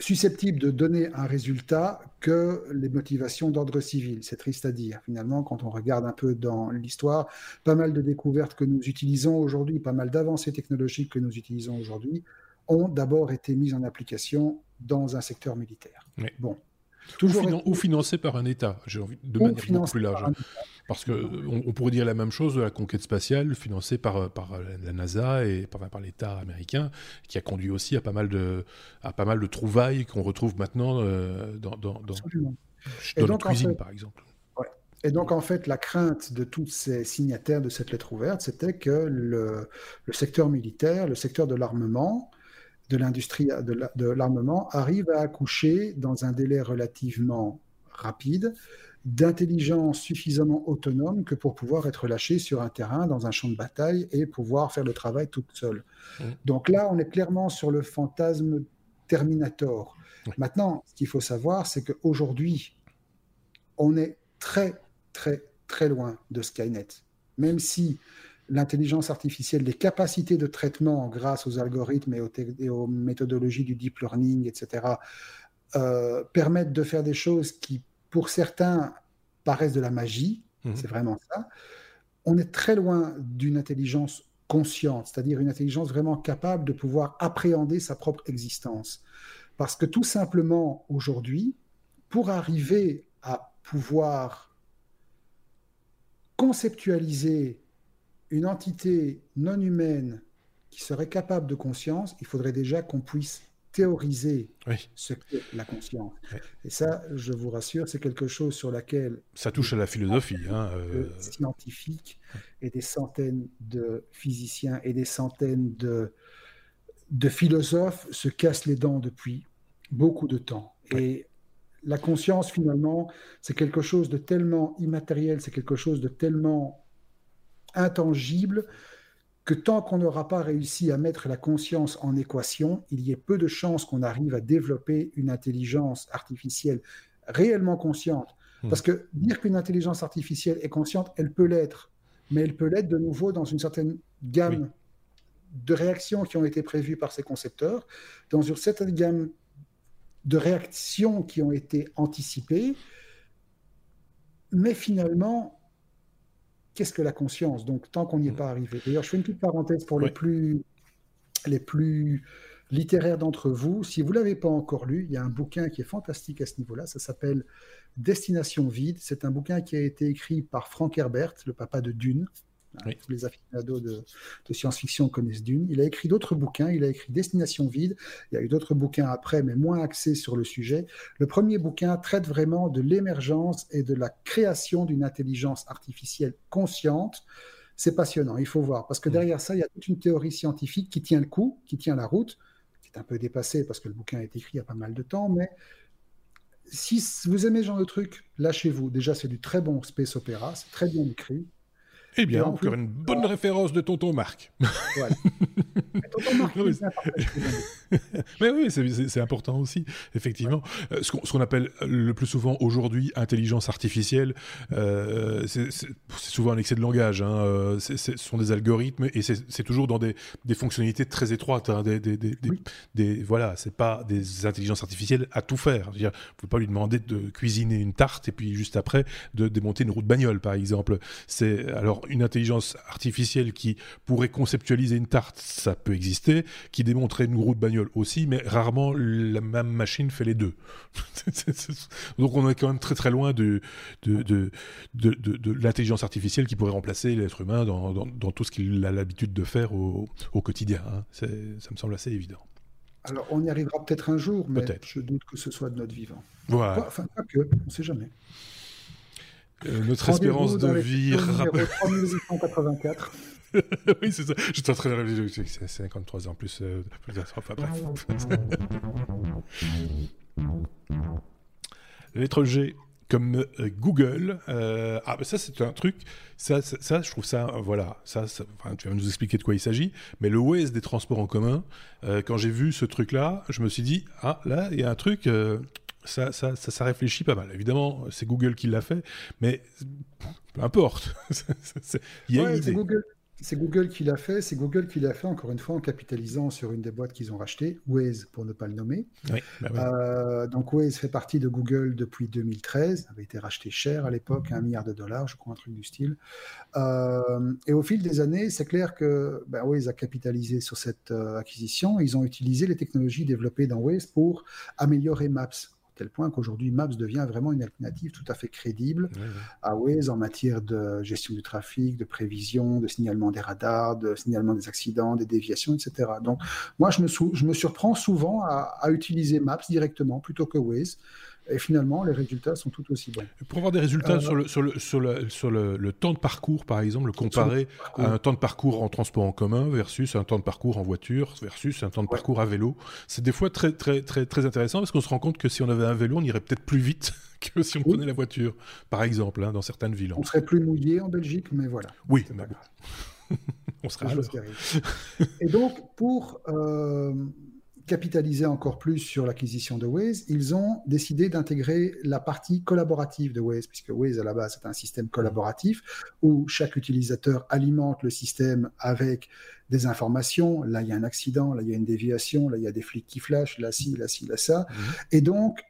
susceptible de donner un résultat que les motivations d'ordre civil. C'est triste à dire. Finalement, quand on regarde un peu dans l'histoire, pas mal de découvertes que nous utilisons aujourd'hui, pas mal d'avancées technologiques que nous utilisons aujourd'hui, ont d'abord été mises en application dans un secteur militaire.
Bon, Toujours ou, financé par un État, j'ai envie de manière beaucoup plus large. Parce que on, pourrait dire la même chose de la conquête spatiale financée par, par la NASA et par, par l'État américain, qui a conduit aussi à pas mal de, à pas mal de trouvailles qu'on retrouve maintenant euh, dans, dans, dans, dans cuisine, par exemple.
Et donc, en fait, la crainte de tous ces signataires de cette lettre ouverte, c'était que le, le, secteur militaire, le secteur de l'armement, de l'industrie de l'armement arrive à accoucher dans un délai relativement rapide d'intelligence suffisamment autonome que pour pouvoir être lâché sur un terrain, dans un champ de bataille et pouvoir faire le travail toute seule. Mmh. Donc là, on est clairement sur le fantasme Terminator. Maintenant, ce qu'il faut savoir, c'est qu'aujourd'hui, on est très, très, très loin de Skynet. Même si l'intelligence artificielle, les capacités de traitement grâce aux algorithmes et aux, méthodologies du deep learning, etc., euh, permettent de faire des choses qui, pour certains, paraissent de la magie. Mhm. C'est vraiment ça. On est très loin d'une intelligence consciente, c'est-à-dire une intelligence vraiment capable de pouvoir appréhender sa propre existence. Parce que tout simplement, aujourd'hui, pour arriver à pouvoir conceptualiser une entité non humaine qui serait capable de conscience, il faudrait déjà qu'on puisse théoriser ce qu'est la conscience. Et ça, je vous rassure, c'est quelque chose sur laquelle...
Ça touche à la philosophie. Hein,
euh... Scientifiques et des centaines de physiciens et des centaines de, de philosophes se cassent les dents depuis beaucoup de temps. Et la conscience, finalement, c'est quelque chose de tellement immatériel, c'est quelque chose de tellement intangible que tant qu'on n'aura pas réussi à mettre la conscience en équation, il y ait peu de chances qu'on arrive à développer une intelligence artificielle réellement consciente. Hmm. Parce que dire qu'une intelligence artificielle est consciente, elle peut l'être, mais elle peut l'être de nouveau dans une certaine gamme de réactions qui ont été prévues par ses concepteurs, dans une certaine gamme de réactions qui ont été anticipées, mais finalement, qu'est-ce que la conscience? Donc, tant qu'on n'y est mm. pas arrivé. D'ailleurs, je fais une petite parenthèse pour les plus, les plus littéraires d'entre vous, si vous ne l'avez pas encore lu, il y a un bouquin qui est fantastique à ce niveau-là, ça s'appelle Destination vide. C'est un bouquin qui a été écrit par Frank Herbert, le papa de Dune. Tous les aficionados de, de science-fiction connaissent Dune. Il a écrit d'autres bouquins. Il a écrit Destination vide. Il y a eu d'autres bouquins après, mais moins axés sur le sujet. Le premier bouquin traite vraiment de l'émergence et de la création d'une intelligence artificielle consciente. C'est passionnant, il faut voir. Parce que mm. derrière ça, il y a toute une théorie scientifique qui tient le coup, qui tient la route, qui est un peu dépassée parce que le bouquin a été écrit il y a pas mal de temps, mais si vous aimez ce genre de truc, lâchez-vous. Déjà, c'est du très bon space opéra, c'est très bien écrit.
Eh bien, encore une bonne référence de tonton Marc. tonton Marc, mais oui, c'est important aussi, effectivement. Euh, ce qu'on appelle le plus souvent aujourd'hui intelligence artificielle, euh, c'est souvent un excès de langage. Hein. Euh, ce sont des algorithmes et c'est toujours dans des, fonctionnalités très étroites. Hein. Des, des, des, voilà, c'est pas des intelligences artificielles à tout faire. Vous ne pouvez pas lui demander de cuisiner une tarte et puis juste après de démonter une roue de bagnole, par exemple. C'est alors une intelligence artificielle qui pourrait conceptualiser une tarte, ça peut exister, qui démontrait une roue de bagnole aussi, mais rarement la même machine fait les deux. Donc on est quand même très très loin de, de, de, de, l'intelligence artificielle qui pourrait remplacer l'être humain dans, dans, tout ce qu'il a l'habitude de faire au, au quotidien. Hein. Ça me semble assez évident.
Alors, on y arrivera peut-être un jour, mais je doute que ce soit de notre vivant.
Voilà.
Enfin, pas que, on ne sait jamais.
Euh, notre espérance de vie.
3884.
oui, c'est ça. J'étais en train de réfléchir. C'est 53 ans plus. Euh, enfin, bref. Lettre G comme euh, Google. Euh, ah, ça, c'est un truc. Ça, ça, je trouve ça. Voilà. Ça, enfin, tu vas nous expliquer de quoi il s'agit. Mais le Waze des transports en commun, euh, quand j'ai vu ce truc-là, je me suis dit, ah, là, il y a un truc. Ça, ça, ça, ça, réfléchit pas mal. Évidemment, c'est Google qui l'a fait, mais peu importe.
Il y a une idée. Google. C'est Google qui l'a fait. C'est Google qui l'a fait, encore une fois, en capitalisant sur une des boîtes qu'ils ont rachetées, Waze, pour ne pas le nommer. Oui, bah euh, donc, Waze fait partie de Google depuis 2013. avait été racheté cher à l'époque, un milliard de dollars, je crois, un truc du style. Euh, et au fil des années, c'est clair que ben, Waze a capitalisé sur cette euh, acquisition. Ils ont utilisé les technologies développées dans Waze pour améliorer Maps tel point qu'aujourd'hui Maps devient vraiment une alternative tout à fait crédible à Waze en matière de gestion du trafic, de prévision, de signalement des radars, de signalement des accidents, des déviations, etc. Donc moi, je me, je me surprends souvent à, à utiliser Maps directement plutôt que Waze. Et finalement, les résultats sont tout aussi bons.
Pour avoir des résultats euh, sur, le, sur, le, sur, le, sur le, temps de parcours, par exemple, le comparer à un temps de parcours en transport en commun versus un temps de parcours en voiture versus un temps de parcours à vélo, c'est des fois très, très, très, très intéressant parce qu'on se rend compte que si on avait un vélo, on irait peut-être plus vite que si on prenait la voiture, par exemple, hein, dans certaines villes.
On serait plus mouillé en Belgique, mais voilà.
Oui, on serait à
Et donc, pour euh, capitaliser encore plus sur l'acquisition de Waze, ils ont décidé d'intégrer la partie collaborative de Waze, puisque Waze à la base c'est un système collaboratif où chaque utilisateur alimente le système avec des informations. Là, il y a un accident, là, il y a une déviation, là, il y a des flics qui flashent, là, ci, là, ci, là, ça. Mhm. Et donc,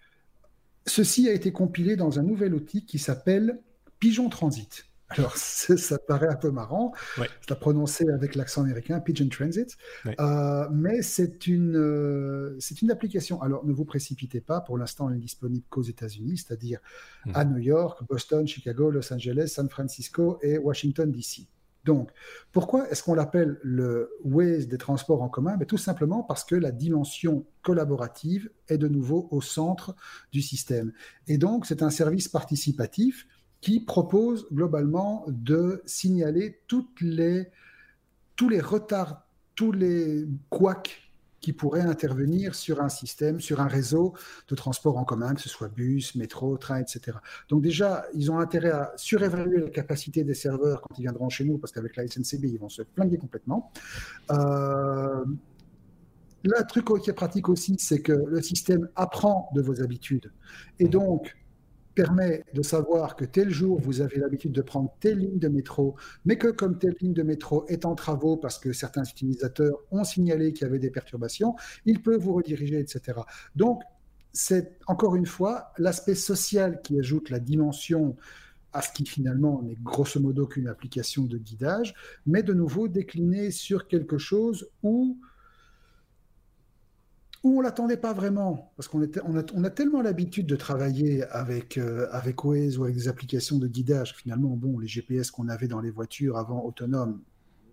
ceci a été compilé dans un nouvel outil qui s'appelle Pigeon Transit. Alors, ça paraît un peu marrant, ouais. je prononcé avec l'accent américain, Pigeon Transit, euh, mais c'est une, euh, c'est une application. Alors, ne vous précipitez pas, pour l'instant, elle n'est disponible qu'aux États-Unis, c'est-à-dire hmm. à New York, Boston, Chicago, Los Angeles, San Francisco et Washington, D.C. Donc, pourquoi est-ce qu'on l'appelle le Waze des transports en commun? Ben, Tout simplement parce que la dimension collaborative est de nouveau au centre du système. Et donc, c'est un service participatif qui propose globalement de signaler toutes les, tous les retards, tous les couacs qui pourraient intervenir sur un système, sur un réseau de transport en commun, que ce soit bus, métro, train, etc. Donc déjà, ils ont intérêt à surévaluer la capacité des serveurs quand ils viendront chez nous, parce qu'avec la SNCB, ils vont se flinguer complètement. Euh, le truc qui est pratique aussi, c'est que le système apprend de vos habitudes. Et donc, permet de savoir que tel jour, vous avez l'habitude de prendre telle ligne de métro, mais que comme telle ligne de métro est en travaux parce que certains utilisateurs ont signalé qu'il y avait des perturbations, il peut vous rediriger, etc. Donc, c'est encore une fois l'aspect social qui ajoute la dimension à ce qui finalement n'est grosso modo qu'une application de guidage, mais de nouveau décliné sur quelque chose où où on l'attendait pas vraiment, parce qu'on on a, on a, tellement l'habitude de travailler avec, euh, avec Waze ou avec des applications de guidage, finalement, bon, les GPS qu'on avait dans les voitures avant autonomes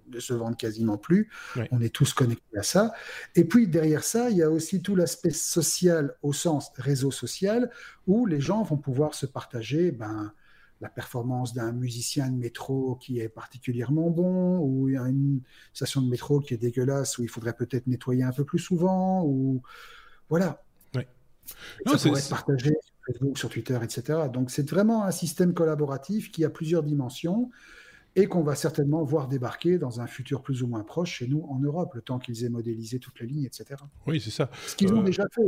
ne se vendent quasiment plus. On est tous connectés à ça. Et puis derrière ça, il y a aussi tout l'aspect social au sens réseau social, où les gens vont pouvoir se partager ben, la performance d'un musicien de métro qui est particulièrement bon, ou une station de métro qui est dégueulasse, où il faudrait peut-être nettoyer un peu plus souvent, ou voilà. ça pourrait être partagé sur Facebook, sur Twitter, etc. Donc c'est vraiment un système collaboratif qui a plusieurs dimensions et qu'on va certainement voir débarquer dans un futur plus ou moins proche chez nous en Europe, le temps qu'ils aient modélisé toutes les lignes, etc.
Oui, c'est ça.
Ce qu'ils ont euh, déjà fait,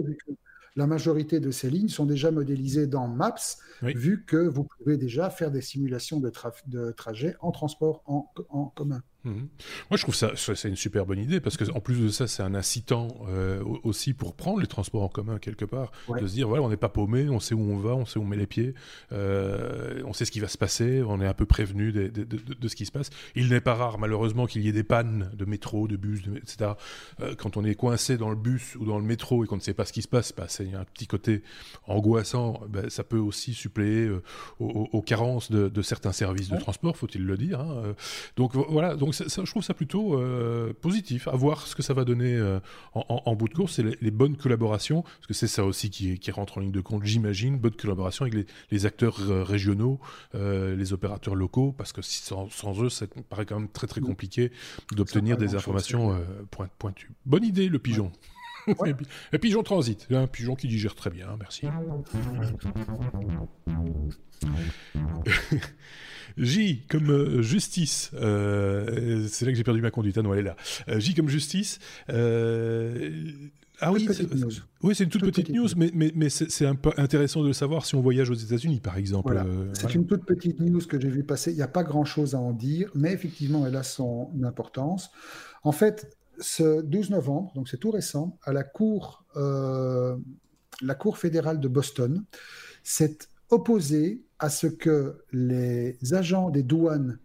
la majorité de ces lignes sont déjà modélisées dans Maps, vu que vous pouvez déjà faire des simulations de, de trajet en transport en commun.
Mhm. Moi, je trouve ça, c'est une super bonne idée parce que en plus de ça, c'est un incitant euh, aussi pour prendre les transports en commun quelque part, de se dire voilà, on n'est pas paumé, on sait où on va, on sait où on met les pieds, euh, on sait ce qui va se passer, on est un peu prévenu de, de, de, ce qui se passe. Il n'est pas rare, malheureusement, qu'il y ait des pannes de métro, de bus, etc. Euh, quand on est coincé dans le bus ou dans le métro et qu'on ne sait pas ce qui se passe, bah, c'est un petit côté angoissant. Bah, ça peut aussi suppléer aux, carences de, certains services de transport, faut-il le dire. Hein. Donc voilà. Donc, donc je trouve ça plutôt euh, positif, à voir ce que ça va donner euh, en, bout de course, c'est les, bonnes collaborations, parce que c'est ça aussi qui, rentre en ligne de compte, j'imagine, bonne collaboration avec les, acteurs euh, régionaux, les opérateurs locaux, parce que sans, eux, ça paraît quand même très très compliqué d'obtenir des informations pointues. Bonne idée, le pigeon. Et pigeon transit, un pigeon qui digère très bien, merci. J comme euh, justice. Euh, c'est là que j'ai perdu ma conduite. Ah non, elle est là. Euh, J comme justice.
Ah oui,
oui, c'est une toute, petite, news, mais, mais, mais c'est un peu intéressant de le savoir si on voyage aux États-Unis, par exemple.
c'est une toute petite news que j'ai vu passer. Il n'y a pas grand-chose à en dire, mais effectivement, elle a son importance. En fait, ce 12 novembre, donc c'est tout récent, à la cour, la cour fédérale de Boston, cette opposé à ce que les agents des douanes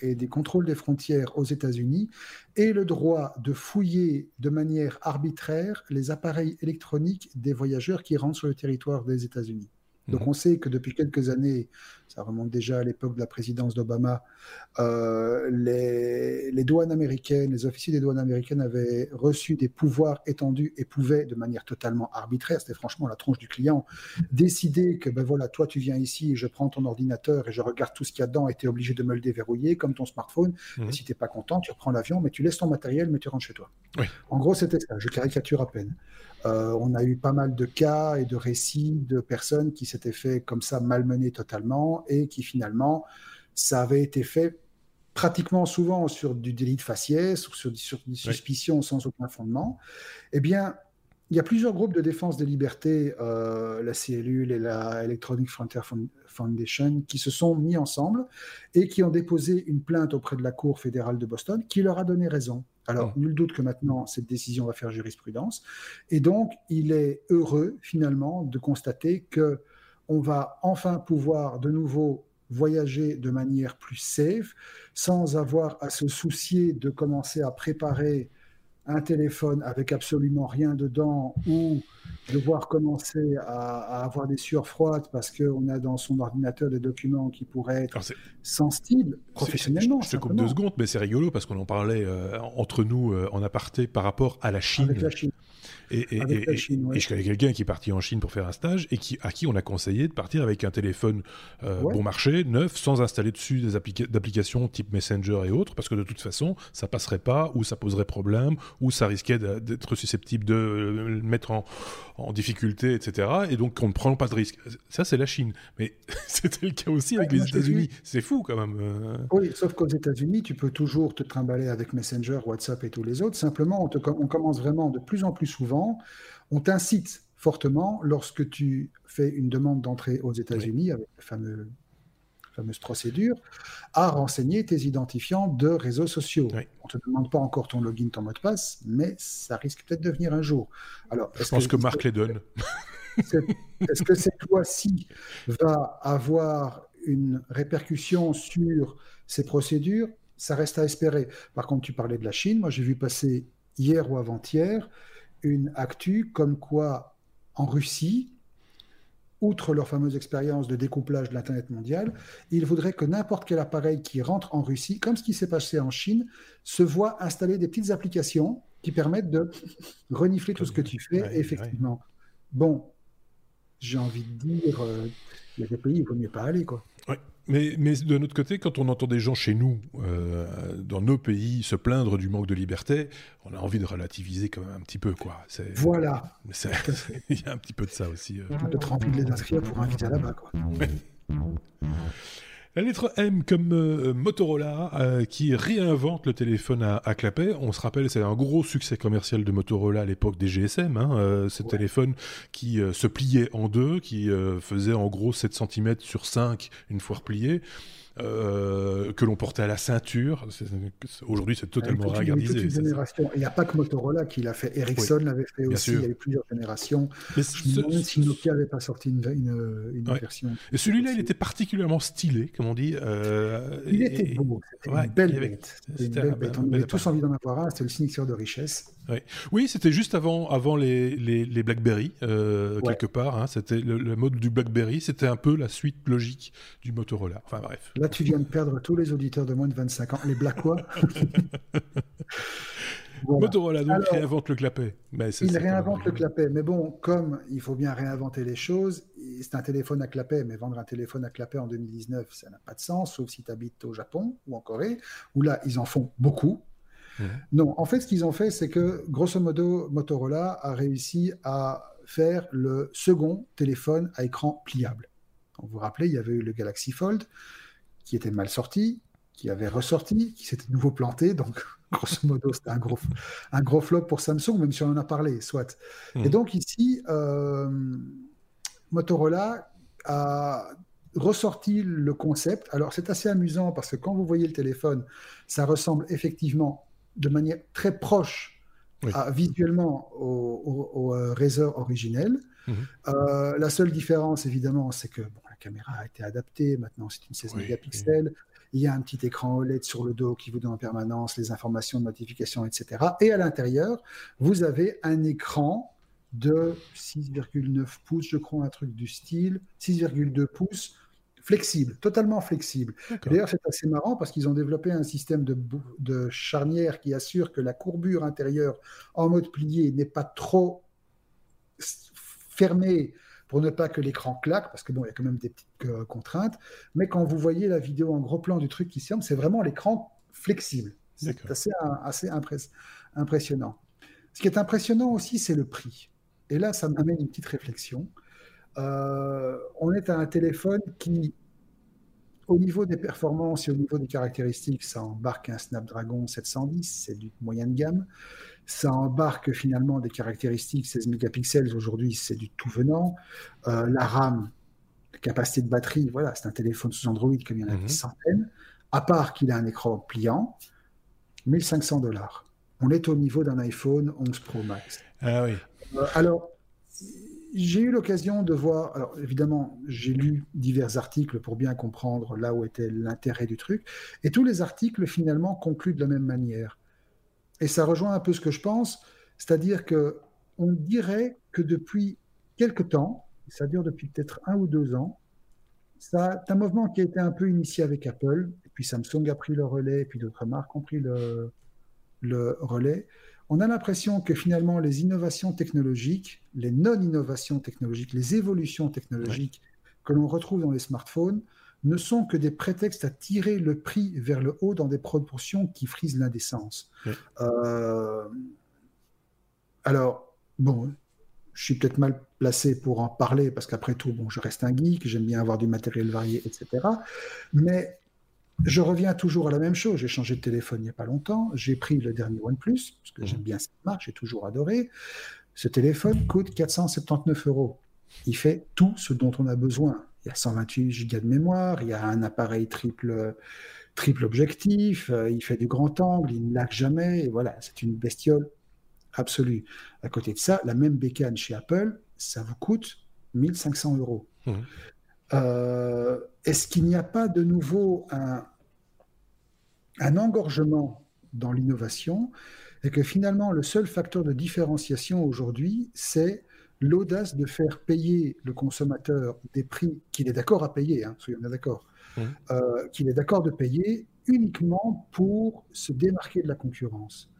et des contrôles des frontières aux États-Unis aient le droit de fouiller de manière arbitraire les appareils électroniques des voyageurs qui rentrent sur le territoire des États-Unis. Donc mhm. on sait que depuis quelques années, ça remonte déjà à l'époque de la présidence d'Obama, euh, les, douanes américaines, les officiers des douanes américaines avaient reçu des pouvoirs étendus et pouvaient, de manière totalement arbitraire, c'était franchement la tronche du client, décider que, ben voilà, toi tu viens ici, je prends ton ordinateur et je regarde tout ce qu'il y a dedans et tu es obligé de me le déverrouiller comme ton smartphone. Mhm. si tu n'es pas content, tu reprends l'avion, mais tu laisses ton matériel, mais tu rentres chez toi. En gros, c'était ça, je caricature à peine. Euh, on a eu pas mal de cas et de récits de personnes qui s'étaient fait comme ça malmener totalement et qui finalement, ça avait été fait pratiquement souvent sur du délit de faciès, ou sur, sur des suspicions sans aucun fondement. Eh bien, il y a plusieurs groupes de défense des libertés, euh, la CLU et la Electronic Frontier Foundation, qui se sont mis ensemble et qui ont déposé une plainte auprès de la Cour fédérale de Boston, qui leur a donné raison. Alors, nul doute que maintenant, cette décision va faire jurisprudence. Et donc, il est heureux, finalement, de constater que on va enfin pouvoir de nouveau voyager de manière plus safe, sans avoir à se soucier de commencer à préparer un téléphone avec absolument rien dedans ou devoir commencer à, avoir des sueurs froides parce qu'on a dans son ordinateur des documents qui pourraient être sensibles professionnellement.
Je, te coupe deux secondes, mais c'est rigolo parce qu'on en parlait euh, entre nous euh, en aparté par rapport à la Chine.
Avec la Chine.
Et, je connais quelqu'un qui est parti en Chine pour faire un stage et qui, à qui on a conseillé de partir avec un téléphone euh, bon marché, neuf, sans installer dessus des applications type Messenger et autres, parce que de toute façon, ça passerait pas, ou ça poserait problème, ou ça risquait d'être susceptible de le mettre en, en, difficulté, etc. Et donc on ne prend pas de risque. Ça, c'est la Chine. Mais c'était le cas aussi avec les États-Unis. C'est fou quand même. Euh.
Oui, sauf qu'aux États-Unis, tu peux toujours te trimballer avec Messenger, WhatsApp et tous les autres. Simplement, on, on commence vraiment de plus en plus souvent on t'incite fortement lorsque tu fais une demande d'entrée aux États-Unis avec la fameuse procédure, à renseigner tes identifiants de réseaux sociaux. On ne te demande pas encore ton login, ton mot de passe, mais ça risque peut-être de venir un jour.
Alors, Je pense que, Marc les donne.
Est-ce que cette loi-ci va avoir une répercussion sur ces procédures? Ça reste à espérer. Par contre, tu parlais de la Chine. Moi, j'ai vu passer hier ou avant-hier une actu comme quoi en Russie, outre leur fameuse expérience de découplage de l'Internet mondial, il voudrait que n'importe quel appareil qui rentre en Russie, comme ce qui s'est passé en Chine, se voit installer des petites applications qui permettent de renifler tout ce que tu fais, effectivement. Bon, j'ai envie de dire, euh, il y a des pays où il vaut mieux pas aller, quoi.
Mais, mais de notre côté, quand on entend des gens chez nous, euh, dans nos pays, se plaindre du manque de liberté, on a envie de relativiser quand même un petit peu, quoi.
Voilà.
Il y a un petit peu de ça aussi.
Euh. Peut-être envie de les inscrire pour inviter là-bas, quoi.
La lettre M comme euh, Motorola euh, qui réinvente le téléphone à, clapet. On se rappelle, c'est un gros succès commercial de Motorola à l'époque des GSM. Hein, euh, ce téléphone qui se pliait en deux, qui faisait en gros 7 cm sur 5 une fois replié. Euh, que l'on portait à la ceinture. Aujourd'hui, c'est totalement ringardisé.
Il n'y a pas que Motorola qui l'a fait. Ericsson l'avait fait aussi. Il y a eu plusieurs générations. Mais Je me si Nokia n'avait pas sorti une, une, version.
Et celui-là, il était particulièrement stylé, comme on dit.
Euh, il était beau. C'était une belle bête. Une belle bête. On avait tous envie d'en avoir un. C'était le signature de richesse.
Oui, c'était juste avant, avant les, les, BlackBerry, euh, quelque part. Hein. C'était le, mode du BlackBerry, c'était un peu la suite logique du Motorola. Enfin bref.
Là, tu viens de perdre tous les auditeurs de moins de 25 ans. Les Black quoi
Motorola donc réinvente le clapet.
Mais il réinvente le clapet, mais bon, comme il faut bien réinventer les choses, c'est un téléphone à clapet, mais vendre un téléphone à clapet en 2019, ça n'a pas de sens, sauf si tu habites au Japon ou en Corée, où là, ils en font beaucoup. Non, en fait, ce qu'ils ont fait, c'est que, grosso modo, Motorola a réussi à faire le second téléphone à écran pliable. vous vous rappelez, il y avait eu le Galaxy Fold qui était mal sorti, qui avait ressorti, qui s'était nouveau planté. Donc, grosso modo, c'était un gros, un gros flop pour Samsung, même si on en a parlé, soit. Et mhm. donc, ici, euh, Motorola a ressorti le concept. Alors, c'est assez amusant parce que quand vous voyez le téléphone, ça ressemble effectivement de manière très proche visuellement au, au, euh, Razer originel. Mhm. Euh, la seule différence, évidemment, c'est que bon, la caméra a été adaptée. Maintenant, c'est une 16 mégapixels. Il y a un petit écran OLED sur le dos qui vous donne en permanence les informations de notification, etc. Et à l'intérieur, vous avez un écran de 6,9 pouces, je crois, un truc du style, 6,2 pouces, flexible, totalement flexible. D'ailleurs, c'est assez marrant parce qu'ils ont développé un système de, de, charnière qui assure que la courbure intérieure en mode plié n'est pas trop fermée pour ne pas que l'écran claque, parce que bon, il y a quand même des petites euh, contraintes. Mais quand vous voyez la vidéo en gros plan du truc qui se ferme, c'est vraiment l'écran flexible. C'est assez, assez impressionnant. Ce qui est impressionnant aussi, c'est le prix. Et là, ça m'amène une petite réflexion. Euh, on est à un téléphone qui, au niveau des performances et au niveau des caractéristiques, ça embarque un Snapdragon 710, c'est du moyenne gamme. Ça embarque finalement des caractéristiques 16 mégapixels, aujourd'hui c'est du tout venant. Euh, la RAM, la capacité de batterie, voilà, c'est un téléphone sous Android comme il y en a des mhm. centaines, à part qu'il a un écran pliant, 1500 dollars. On est au niveau d'un iPhone 11 Pro Max.
Ah oui.
Euh, alors, j'ai eu l'occasion de voir, alors évidemment, j'ai lu divers articles pour bien comprendre là où était l'intérêt du truc, et tous les articles finalement concluent de la même manière. Et ça rejoint un peu ce que je pense, c'est-à-dire que on dirait que depuis quelque temps, ça dure depuis peut-être un ou deux ans, c'est un mouvement qui a été un peu initié avec Apple, et puis Samsung a pris le relais, et puis d'autres marques ont pris le, le relais. On a l'impression que finalement les innovations technologiques, les non-innovations technologiques, les évolutions technologiques que l'on retrouve dans les smartphones ne sont que des prétextes à tirer le prix vers le haut dans des proportions qui frisent l'indécence. Euh, alors, bon, je suis peut-être mal placé pour en parler parce qu'après tout, bon, je reste un geek, j'aime bien avoir du matériel varié, etc. Mais je reviens toujours à la même chose. J'ai changé de téléphone il n'y a pas longtemps. J'ai pris le dernier OnePlus, parce que mmh. j'aime bien cette marque, j'ai toujours adoré. Ce téléphone coûte 479 euros. Il fait tout ce dont on a besoin. Il y a 128 Go de mémoire, il y a un appareil triple, triple objectif, euh, il fait du grand angle, il ne laque jamais. Et voilà, c'est une bestiole absolue. À côté de ça, la même bécane chez Apple, ça vous coûte 1500 euros. Mmh. Euh, est-ce qu'il n'y a pas de nouveau un, engorgement dans l'innovation et que finalement, le seul facteur de différenciation aujourd'hui, c'est l'audace de faire payer le consommateur des prix qu'il est d'accord à payer, hein, soyons d'accord, mmh. euh, qu'il est d'accord de payer uniquement pour se démarquer de la concurrence.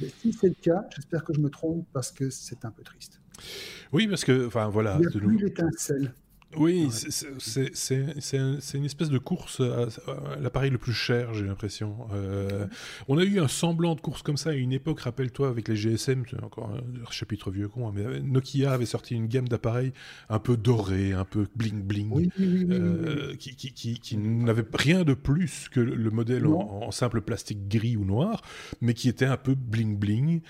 Mais si c'est le cas, j'espère que je me trompe parce que c'est un peu triste.
Oui, parce que, enfin voilà.
Il n'y a plus l'étincelle.
Oui, c'est une espèce de course à, l'appareil le plus cher, j'ai l'impression. Euh, on a eu un semblant de course comme ça à une époque, rappelle-toi, avec les GSM, encore un chapitre vieux con, hein, mais euh, Nokia avait sorti une gamme d'appareils un peu dorés, un peu bling-bling, euh, qui, qui, qui, qui n'avait rien de plus que le modèle en, simple plastique gris ou noir, mais qui était un peu bling-bling.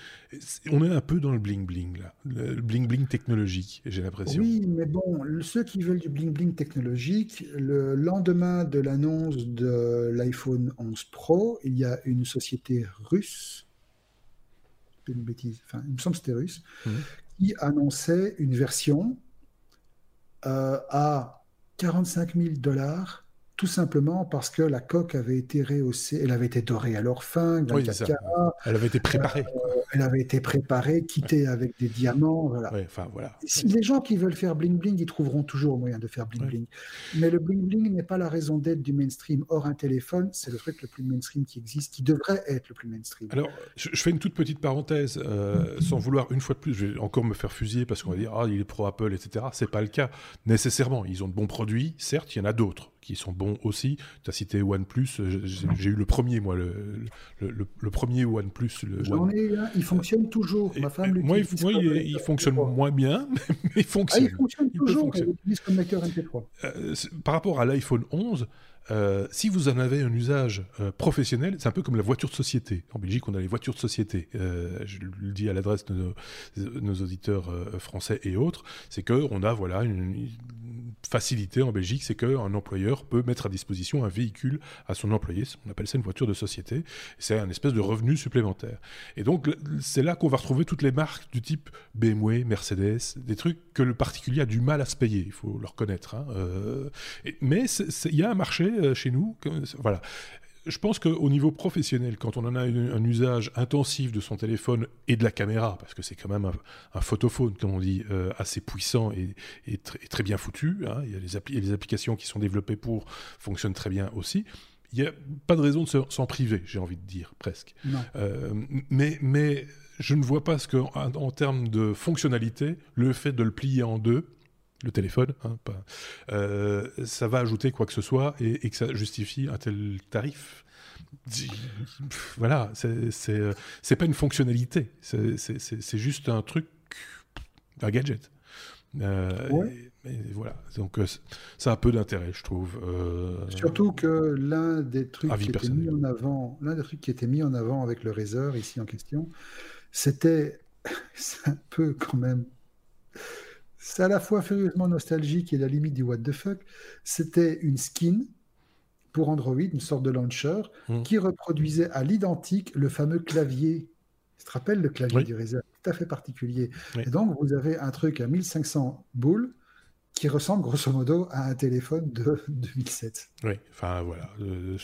On est un peu dans le bling-bling, là, le bling-bling technologique, j'ai l'impression.
Oui, mais bon, ceux qui veulent du bling-bling technologique, le lendemain de l'annonce de l'iPhone 11 Pro, il y a une société russe, une bêtise, enfin, il me semble que c'était russe, mhm. qui annonçait une version euh, à 45 000 dollars tout simplement parce que la coque avait été rehaussée, elle avait été dorée à leur fin,
elle avait été préparée.
Euh, elle avait été préparée, quittée avec des diamants. Voilà.
enfin, voilà.
Si les gens qui veulent faire bling bling, ils trouveront toujours moyen de faire bling bling. Mais le bling bling n'est pas la raison d'être du mainstream. Or, un téléphone, c'est le truc le plus mainstream qui existe, qui devrait être le plus mainstream.
Alors, je, fais une toute petite parenthèse, euh, sans vouloir une fois de plus, je vais encore me faire fusiller parce qu'on va dire ah il est pro Apple, etc. C'est pas le cas nécessairement. Ils ont de bons produits, certes, il y en a d'autres qui sont bons aussi. Tu as cité OnePlus, j'ai eu le premier, moi, le, le, premier OnePlus.
J'en ai un, il fonctionne toujours. Ma femme
moi, il, moi il, fonctionne moins bien, mais il fonctionne.
Ah, il fonctionne toujours, il MP3.
Euh, par rapport à l'iPhone 11, euh, si vous en avez un usage euh, professionnel, c'est un peu comme la voiture de société. En Belgique, on a les voitures de société. Euh, je le dis à l'adresse de nos, auditeurs français et autres, c'est qu'on a voilà une, facilité en Belgique, c'est qu'un employeur peut mettre à disposition un véhicule à son employé. On appelle ça une voiture de société. C'est un espèce de revenu supplémentaire. Et donc, c'est là qu'on va retrouver toutes les marques du type BMW, Mercedes, des trucs que le particulier a du mal à se payer. Il faut le reconnaître. Hein. mais il y a un marché euh, chez nous. voilà. Je pense qu'au niveau professionnel, quand on en a un, usage intensif de son téléphone et de la caméra, parce que c'est quand même un, photophone, comme on dit, euh, assez puissant et, très bien foutu, hein, il, y a les les applications qui sont développées pour fonctionnent très bien aussi, il n'y a pas de raison de s'en priver, j'ai envie de dire, presque. Euh, mais, mais je ne vois pas ce que, en termes de fonctionnalité, le fait de le plier en deux, le téléphone, hein, euh, ça va ajouter quoi que ce soit et, que ça justifie un tel tarif. Voilà, c'est euh, pas une fonctionnalité, c'est juste un truc, un gadget. Euh, voilà, donc ça a peu d'intérêt, je trouve.
Surtout que l'un des trucs qui était mis en avant, l'un des trucs qui était mis en avant avec le Razer ici en question, c'était c'est un peu quand même c'est à la fois furieusement nostalgique et la limite du what the fuck. C'était une skin pour Android, une sorte de launcher, hmm. qui reproduisait à l'identique le fameux clavier. Tu te rappelles le clavier du Razer Tout à fait particulier. Et donc, vous avez un truc à 1500 boules qui ressemble grosso modo à un téléphone de 2007.
Oui, enfin voilà. Euh,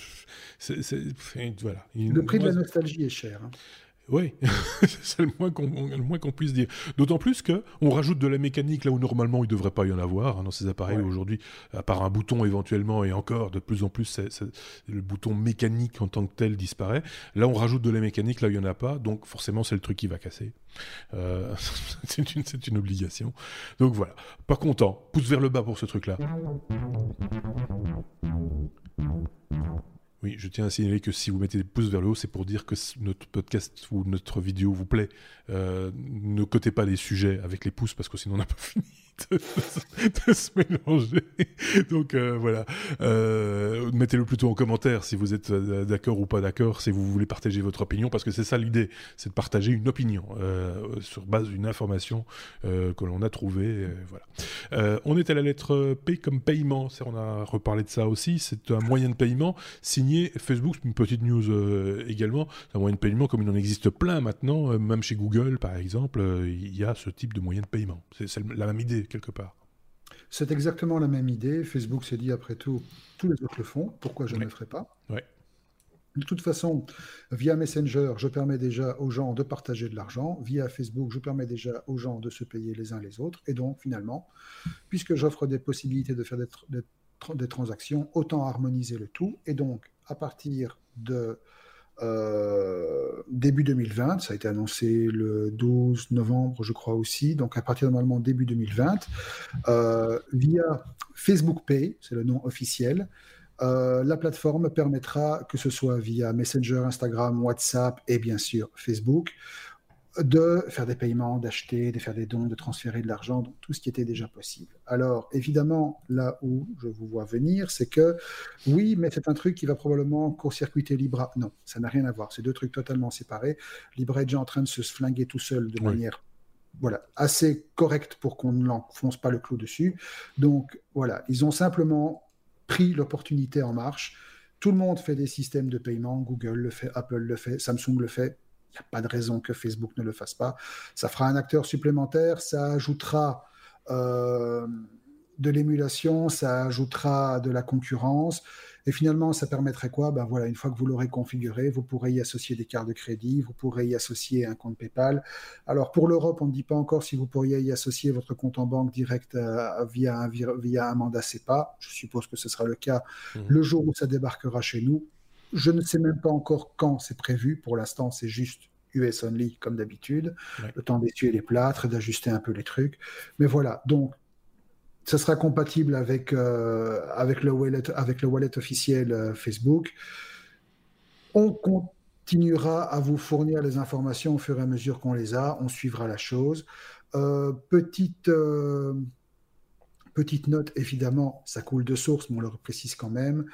voilà.
Le prix de la nostalgie est cher. Hein.
Oui, c'est le moins qu'on puisse dire. D'autant plus qu'on rajoute de la mécanique là où normalement il ne devrait pas y en avoir hein, dans ces appareils aujourd'hui, à part un bouton éventuellement, et encore de plus en plus le bouton mécanique en tant que tel disparaît. Là on rajoute de la mécanique là où il n'y en a pas, donc forcément c'est le truc qui va casser. Euh, c'est une, une obligation. Donc voilà, pas content. Pouce vers le bas pour ce truc-là. Oui, je tiens à signaler que si vous mettez des pouces vers le haut, c'est pour dire que notre podcast ou notre vidéo vous plaît. Euh, ne cotez pas les sujets avec les pouces parce que sinon on n'a pas fini de, se mélanger. Donc euh, voilà, euh, mettez-le plutôt en commentaire si vous êtes euh, d'accord ou pas d'accord, si vous voulez partager votre opinion, parce que c'est ça l'idée, c'est de partager une opinion sur base d'une information que l'on a trouvée. voilà. on est à la lettre P comme paiement, on a reparlé de ça aussi, c'est un moyen de paiement signé Facebook, une petite news également, un moyen de paiement comme il en existe plein maintenant, même chez Google par exemple, il y a ce type de moyen de paiement. C'est la même idée quelque part.
C'est exactement la même idée. Facebook s'est dit, après tout, tous les autres le font, pourquoi je ne le ferai pas? De toute façon, via Messenger, je permets déjà aux gens de partager de l'argent. Via Facebook, je permets déjà aux gens de se payer les uns les autres. Et donc, finalement, puisque j'offre des possibilités de faire des, transactions, autant harmoniser le tout. Et donc, à partir de euh, début 2020, ça a été annoncé le 12 novembre, je crois aussi, donc à partir normalement début 2020, euh, via Facebook Pay, c'est le nom officiel, euh, la plateforme permettra, que ce soit via Messenger, Instagram, WhatsApp et bien sûr Facebook, de faire des paiements, d'acheter, de faire des dons, de transférer de l'argent, donc tout ce qui était déjà possible. Alors, évidemment, là où je vous vois venir, c'est que oui, mais c'est un truc qui va probablement court-circuiter Libra. Non, ça n'a rien à voir. C'est deux trucs totalement séparés. Libra est déjà en train de se flinguer tout seul de manière voilà, assez correcte pour qu'on ne l'enfonce pas le clou dessus. Donc, voilà, ils ont simplement pris l'opportunité en marche. Tout le monde fait des systèmes de paiement. Google le fait, Apple le fait, Samsung le fait. Il n'y a pas de raison que Facebook ne le fasse pas. Ça fera un acteur supplémentaire. Ça ajoutera euh, de l'émulation, ça ajoutera de la concurrence. Et finalement, ça permettrait quoi? Ben voilà, Une fois que vous l'aurez configuré, vous pourrez y associer des cartes de crédit, vous pourrez y associer un compte PayPal. Alors pour l'Europe, on ne dit pas encore si vous pourriez y associer votre compte en banque direct euh, via, un, via un mandat CEPA. Je suppose que ce sera le cas mmh. le jour où ça débarquera chez nous. Je ne sais même pas encore quand c'est prévu. Pour l'instant, c'est juste US only comme d'habitude. Le temps d'essuyer les plâtres, d'ajuster un peu les trucs. Mais voilà, donc ça sera compatible avec, euh, avec, le, wallet, avec le wallet officiel euh, Facebook. On continuera à vous fournir les informations au fur et à mesure qu'on les a. On suivra la chose. Euh, petite, petite note, évidemment, ça coule de source, mais on le précise quand même.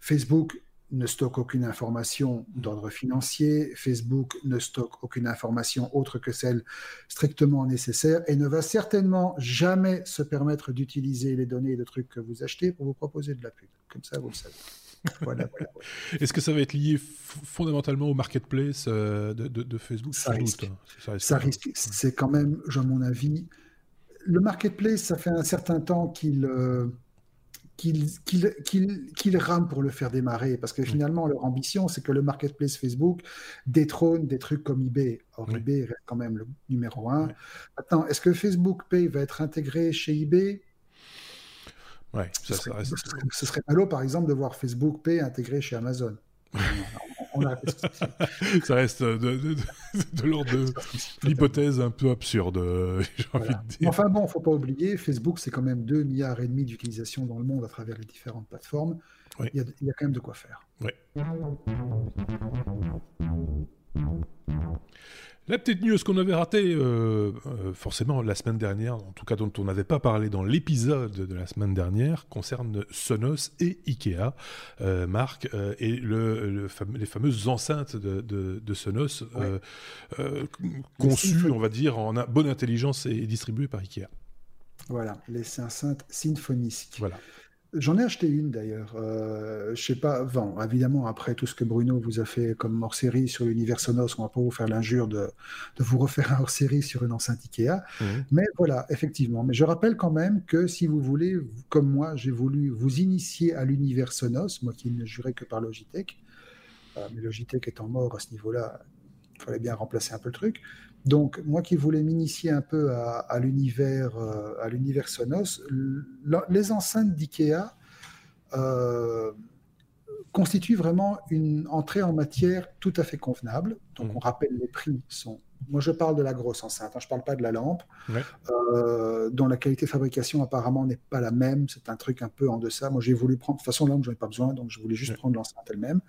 Facebook ne stocke aucune information d'ordre financier, Facebook ne stocke aucune information autre que celle strictement nécessaire et ne va certainement jamais se permettre d'utiliser les données de trucs que vous achetez pour vous proposer de la pub. Comme ça, vous le savez.
Voilà, Est-ce que ça va être lié fondamentalement au marketplace euh, de, Facebook?
Ça risque. Hein. Ça risque. C'est quand même, à mon avis, le marketplace, ça fait un certain temps qu'il euh, qu'ils rament pour le faire démarrer. Parce que finalement, leur ambition, c'est que le marketplace Facebook détrône des trucs comme eBay. Or, eBay reste quand même le numéro un. Attends, est-ce que Facebook Pay va être intégré chez eBay?
Ouais,
ça, ce, serait, ce serait malo, par exemple, de voir Facebook Pay intégré chez Amazon.
ça reste de, l'ordre de l'hypothèse un peu absurde, j'ai envie de dire.
Enfin bon, faut pas oublier, Facebook, c'est quand même 2 milliards et demi d'utilisation dans le monde à travers les différentes plateformes. Il, y a, il, y a, quand même de quoi faire.
Oui. La petite news qu'on avait ratée, euh, euh, forcément, la semaine dernière, en tout cas dont on n'avait pas parlé dans l'épisode de la semaine dernière, concerne Sonos et Ikea, euh, Marc, et le, les fameuses enceintes de, Sonos, conçues, on va dire, en bonne intelligence et distribuées par Ikea.
Voilà, les enceintes symphoniques.
Voilà.
J'en ai acheté une d'ailleurs. Euh, je sais pas, bon, évidemment, après tout ce que Bruno vous a fait comme hors série sur l'univers Sonos, on va pas vous faire l'injure de, de, vous refaire un hors série sur une enceinte Ikea. Mmh. Mais voilà, effectivement. Mais je rappelle quand même que si vous voulez, comme moi, j'ai voulu vous initier à l'univers Sonos, moi qui ne jurais que par Logitech, euh, mais Logitech étant mort à ce niveau-là, il fallait bien remplacer un peu le truc. Donc, moi qui voulais m'initier un peu à, l'univers, euh, à l'univers Sonos, les enceintes d'IKEA euh, constituent vraiment une entrée en matière tout à fait convenable. Donc, mmh. on rappelle, les prix sont moi, je parle de la grosse enceinte, hein, je ne parle pas de la lampe, euh, dont la qualité de fabrication apparemment n'est pas la même. C'est un truc un peu en deçà. Moi, j'ai voulu prendre, de toute façon, lampe, je n'en ai pas besoin, donc je voulais juste prendre l'enceinte elle-même.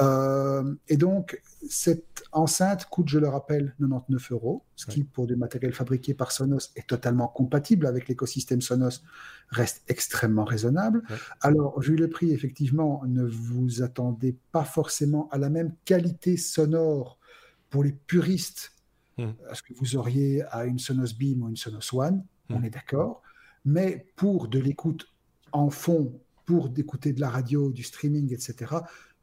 Euh, et donc, cette enceinte coûte, je le rappelle, 99 euros, ce qui, pour du matériel fabriqué par Sonos, est totalement compatible avec l'écosystème Sonos, reste extrêmement raisonnable. Alors, vu le prix, effectivement, ne vous attendez pas forcément à la même qualité sonore pour les puristes Hmm. Est-ce que vous auriez à une Sonos Beam ou une Sonos One? On hmm. est d'accord. Mais pour de l'écoute en fond, pour d'écouter de la radio, du streaming, etc.,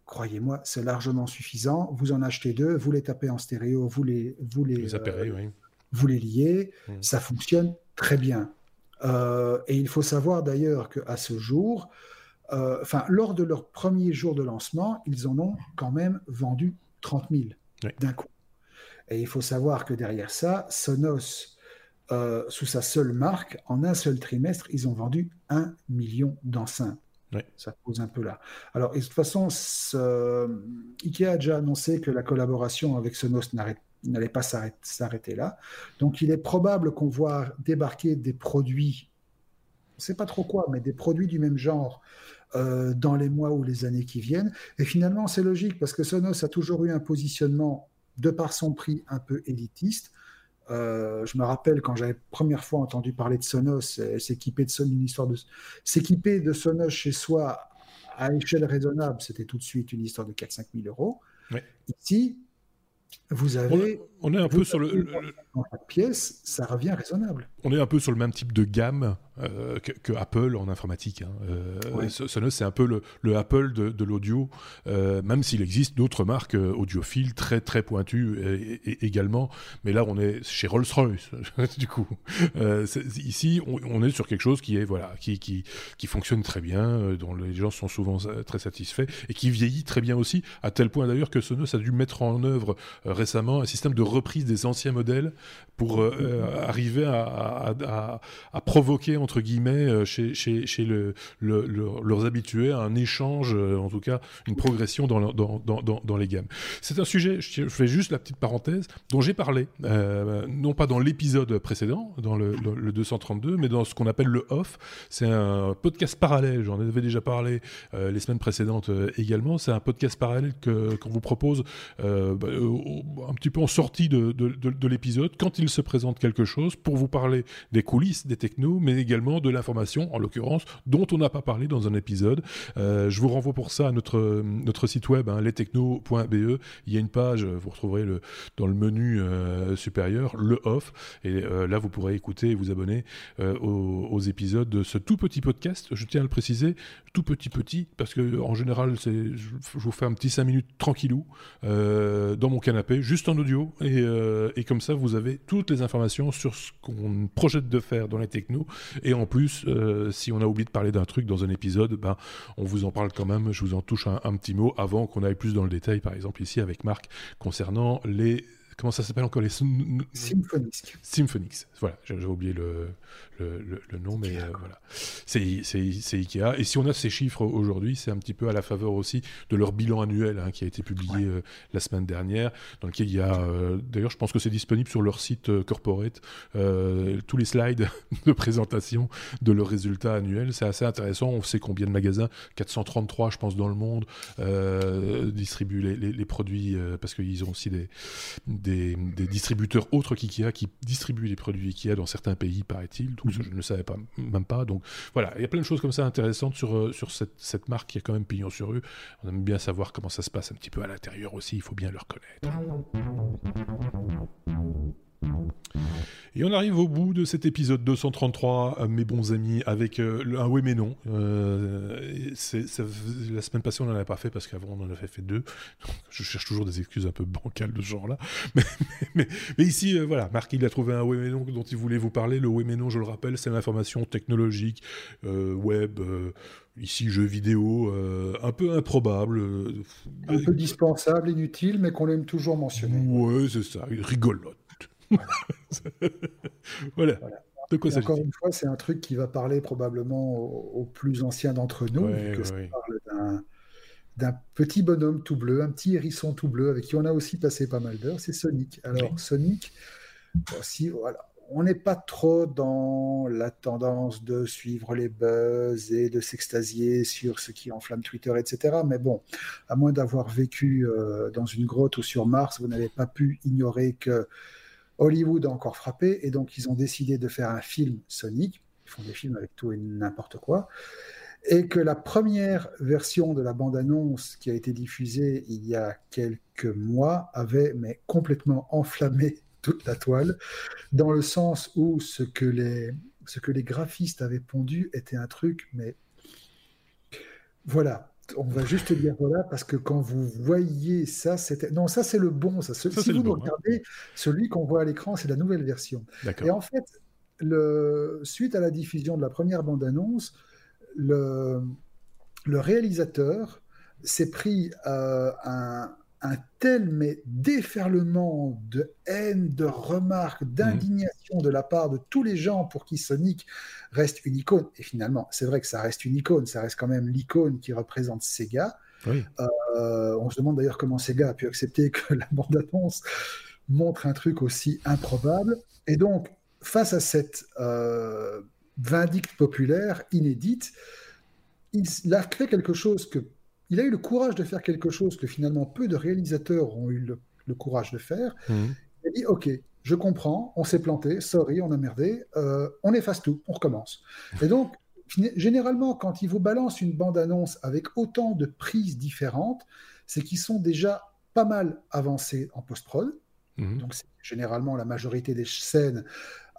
croyez-moi, c'est largement suffisant. Vous en achetez deux, vous les tapez en stéréo, vous les, vous les,
euh,
vous les liez, hmm. ça fonctionne très bien. Euh, et il faut savoir d'ailleurs qu'à ce jour, euh, lors de leur premier jour de lancement, ils en ont quand même vendu 30 000 d'un coup. Et il faut savoir que derrière ça, Sonos, euh, sous sa seule marque, en un seul trimestre, ils ont vendu un million d'enceintes. Ça pose un peu là. Alors, de toute façon, Ikea a déjà annoncé que la collaboration avec Sonos n'allait pas s'arrêter là. Donc, il est probable qu'on voit débarquer des produits, on ne sait pas trop quoi, mais des produits du même genre euh, dans les mois ou les années qui viennent. Et finalement, c'est logique parce que Sonos a toujours eu un positionnement, de par son prix, un peu élitiste. Euh, je me rappelle quand j'avais première fois entendu parler de Sonos, s'équiper de Sonos, une histoire de s'équiper de Sonos chez soi à échelle raisonnable, c'était tout de suite une histoire de 4-5 000 euros. Ici, vous avez.
On, est un peu sur le,
pièce, ça revient raisonnable.
On est un peu sur le même type de gamme euh, que, Apple en informatique. Hein. Euh, Sonos, c'est un peu le, Apple de, l'audio, euh, même s'il existe d'autres marques audiophiles très très pointues également. Mais là, on est chez Rolls-Royce, du coup. ici, on, est sur quelque chose qui est voilà, qui, qui, qui fonctionne très bien, dont les gens sont souvent très satisfaits et qui vieillit très bien aussi, à tel point d'ailleurs que Sonos a dû mettre en œuvre récemment un système de reprise des anciens modèles pour arriver à, à, à provoquer entre guillemets, euh, chez, chez, chez le, leurs habitués, un échange, euh, en tout cas une progression dans, dans, dans, dans les gammes. C'est un sujet, je fais juste la petite parenthèse, dont j'ai parlé, euh, non pas dans l'épisode précédent, dans le, le, 232, mais dans ce qu'on appelle le off. C'est un podcast parallèle, j'en avais déjà parlé les semaines précédentes également. C'est un podcast parallèle qu'on vous propose bah, un petit peu en sortie de, de, de l'épisode, quand il se présente quelque chose, pour vous parler des coulisses, des technos, mais également de l'information, en l'occurrence, dont on n'a pas parlé dans un épisode. Euh, je vous renvoie pour ça à notre, notre site web, hein, lestechno.be. Il y a une page, vous retrouverez le, dans le menu euh, supérieur, le off. Et euh, là, vous pourrez écouter et vous abonner aux, épisodes de ce tout petit podcast. Je tiens à le préciser, tout petit petit, parce que en général, c'est, je, vous fais un petit 5 minutes tranquillou dans mon canapé, juste en audio. Et comme ça, vous avez toutes les informations sur ce qu'on projette de faire dans les technos et en plus, euh, si on a oublié de parler d'un truc dans un épisode, ben, on vous en parle quand même. Je vous en touche un petit mot avant qu'on aille plus dans le détail, par exemple ici avec Marc, concernant les comment ça s'appelle encore les
Symphonix.
Symphonix. Voilà, j'avais oublié le, le, nom, mais euh, voilà. C'est Ikea. Et si on a ces chiffres aujourd'hui, c'est un petit peu à la faveur aussi de leur bilan annuel hein, qui a été publié euh, la semaine dernière, dans lequel il y a, euh, d'ailleurs, je pense que c'est disponible sur leur site corporate, tous les slides de présentation de leurs résultats annuels. C'est assez intéressant. On sait combien de magasins, 433, je pense, dans le monde, distribuent les, les, produits parce qu'ils ont aussi des, des, des distributeurs autres qu'IKEA qui distribuent les produits IKEA dans certains pays, paraît-il je ne le savais pas, même pas. Donc voilà, il y a plein de choses comme ça intéressantes sur, euh, sur cette, cette marque qui a quand même pignon sur rue. On aime bien savoir comment ça se passe un petit peu à l'intérieur aussi, il faut bien le reconnaître. Et on arrive au bout de cet épisode 233, euh, mes bons amis, avec euh, un oui mais non. Euh, la semaine passée, on n'en avait pas fait parce qu'avant, on en avait fait deux. je cherche toujours des excuses un peu bancales de ce genre-là. Mais, mais, ici, voilà, Marc, il a trouvé un oui mais non dont il voulait vous parler. Le oui mais non, je le rappelle, c'est l'information technologique, web ici jeux vidéo un peu improbable.
un peu dispensable, inutile, mais qu'on aime toujours mentionner.
Ouais, c'est ça, rigolote.
voilà. De quoi Encore une fois, c'est un truc qui va parler probablement aux, plus anciens d'entre nous, que ça parle d'un petit bonhomme tout bleu, un petit hérisson tout bleu, avec qui on a aussi passé pas mal d'heures, c'est Sonic. Alors, Sonic, aussi, voilà, on n'est pas trop dans la tendance de suivre les buzz et de s'extasier sur ce qui enflamme Twitter, etc. Mais bon, à moins d'avoir vécu euh, dans une grotte ou sur Mars, vous n'avez pas pu ignorer que Hollywood a encore frappé et donc ils ont décidé de faire un film Sonic. Ils font des films avec tout et n'importe quoi. Et que la première version de la bande-annonce qui a été diffusée il y a quelques mois avait mais complètement enflammé toute la toile, dans le sens où ce que les, ce que les graphistes avaient pondu était un truc, mais voilà, on va juste dire voilà, parce que quand vous voyez ça, c'était. Non, ça, c'est le bon. Ça. si vous hein. regardez, celui qu'on voit à l'écran, c'est la nouvelle version. Et en fait, le... suite à la diffusion de la première bande-annonce, le... le réalisateur s'est pris un, un tel mais déferlement de haine, de remarques, d'indignation de la part de tous les gens pour qui Sonic reste une icône. Et finalement, c'est vrai que ça reste une icône, ça reste quand même l'icône qui représente Sega. Euh, on se demande d'ailleurs comment Sega a pu accepter que la bande-annonce montre un truc aussi improbable. Et donc, face à cette euh, vindicte populaire inédite, il a fait quelque chose que il a eu le courage de faire quelque chose que finalement peu de réalisateurs ont eu le, courage de faire. Mhm. Il a dit Ok, je comprends, on s'est planté, sorry, on a merdé, euh, on efface tout, on recommence. Et donc, généralement, quand ils vous balancent une bande-annonce avec autant de prises différentes, c'est qu'ils sont déjà pas mal avancés en post-prod. Mhm. Donc, c'est généralement la majorité des scènes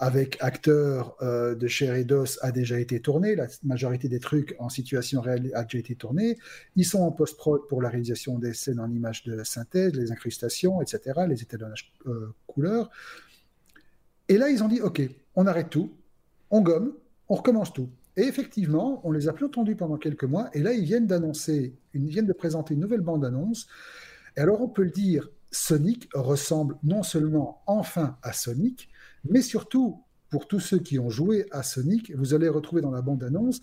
avec acteurs euh, de chair et d'os a déjà été tourné. La majorité des trucs en situation réelle a déjà été tourné. Ils sont en post-prod pour la réalisation des scènes en images de synthèse, les incrustations, etc., les étalonnages euh, couleurs. Et là, ils ont dit, OK, on arrête tout, on gomme, on recommence tout. Et effectivement, on les a plus entendus pendant quelques mois. Et là, ils viennent d'annoncer, ils viennent de présenter une nouvelle bande-annonce. Et alors, on peut le dire, Sonic ressemble non seulement enfin à Sonic, mais surtout, pour tous ceux qui ont joué à Sonic, vous allez retrouver dans la bande-annonce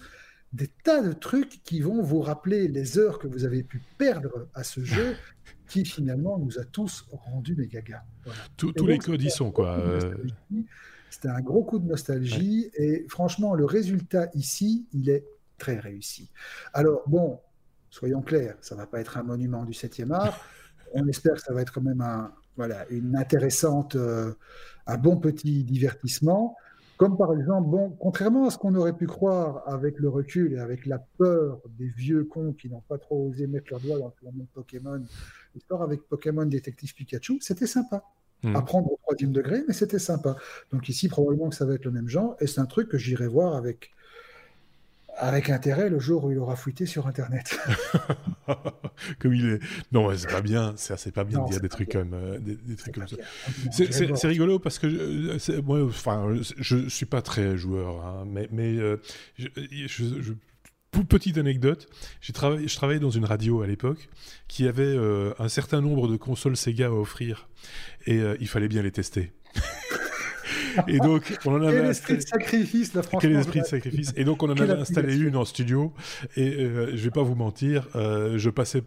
des tas de trucs qui vont vous rappeler les heures que vous avez pu perdre à ce jeu, qui finalement nous a tous rendu des gagas.
tous les codes y sont, quoi.
C'était un gros coup de nostalgie, et franchement, le résultat ici, il est très réussi. Alors, bon, soyons clairs, ça va pas être un monument du 7e art. On espère que ça va être quand même un, voilà, une intéressante, euh, un bon petit divertissement. Comme par exemple, bon, contrairement à ce qu'on aurait pu croire avec le recul et avec la peur des vieux cons qui n'ont pas trop osé mettre leur doigt dans le monde Pokémon, l'histoire avec Pokémon Détective Pikachu, c'était sympa. Mmh. À prendre au troisième degré, mais c'était sympa. Donc ici, probablement que ça va être le même genre, et c'est un truc que j'irai voir avec avec intérêt le jour où il aura fouillé sur Internet.
comme il est. Non, c'est pas bien. C'est pas bien de dire des trucs, comme, euh, des, trucs comme, ça. C'est rigolo parce que je, moi, enfin, je, suis pas très joueur, hein, mais, mais euh, je, petite anecdote, travaillé, je travaillais dans une radio à l'époque qui avait euh, un certain nombre de consoles Sega à offrir et il fallait bien les tester. Et donc, on en avait.
Quel esprit de sacrifice, la France.
Quel esprit de sacrifice. Et donc, on en avait installé une en studio. Et euh, je vais pas vous mentir, euh, je passais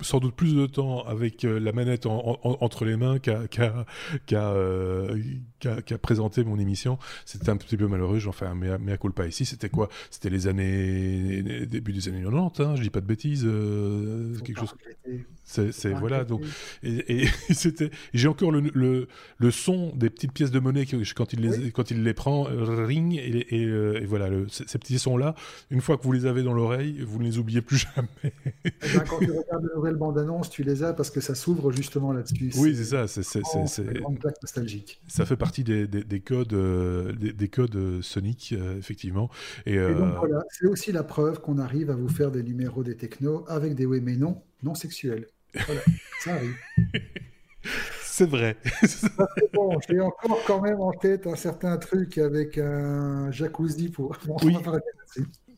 sans doute plus de temps avec euh, la manette entre les mains qu'à euh, présenter mon émission. C'était un petit peu malheureux, j'en fais un mea, mea culpa ici. C'était quoi? C'était les années début des années 90, hein, je dis pas de bêtises, euh, quelque chose. C'est voilà donc et, c'était j'ai encore le, le, son des petites pièces de monnaie quand il les quand il les prend ring et, voilà ces petits sons là une fois que vous les avez dans l'oreille vous ne les oubliez plus jamais.
Eh ben, quand tu regardes nouvelle bande-annonce, tu les as parce que ça s'ouvre justement là-dessus.
Oui, c'est ça. C'est
plaque nostalgique.
Ça fait partie des, des, codes, euh, des, codes euh, Sonic, euh, effectivement.
Et, donc voilà, c'est aussi la preuve qu'on arrive à vous faire des numéros des technos avec des oui mais non, non sexuels. Voilà, ça arrive.
C'est vrai.
bon, j'ai encore quand même en tête un certain truc avec un jacuzzi pour.
oui.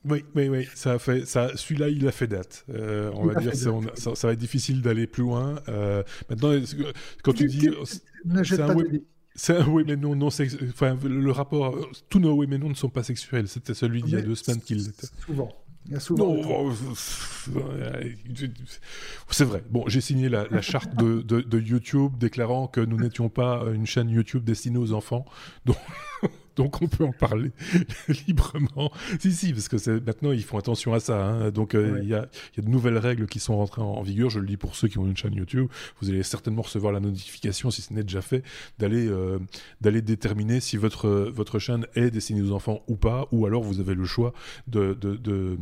Oui, oui, oui, ça a fait, ça, celui-là, il a fait date. Euh, on va dire, ça, ça, va être difficile d'aller plus loin. Euh, maintenant, quand tu dis, c'est un, oui, un oui, mais non, non, enfin, le rapport, tous nos oui, mais non ne sont pas sexuels. C'était celui d'il y a deux semaines qu'il l'était.
Souvent. Il y a souvent.
Non, c'est vrai. Bon, j'ai signé la, la charte de, de, de, YouTube déclarant que nous n'étions pas une chaîne YouTube destinée aux enfants. Donc donc on peut en parler librement. Si, si, parce que maintenant ils font attention à ça. Hein. Donc euh, il y, a, de nouvelles règles qui sont rentrées en, vigueur. Je le dis pour ceux qui ont une chaîne YouTube. Vous allez certainement recevoir la notification, si ce n'est déjà fait, d'aller euh, d'aller déterminer si votre votre chaîne est destinée aux enfants ou pas, ou alors vous avez le choix de, de de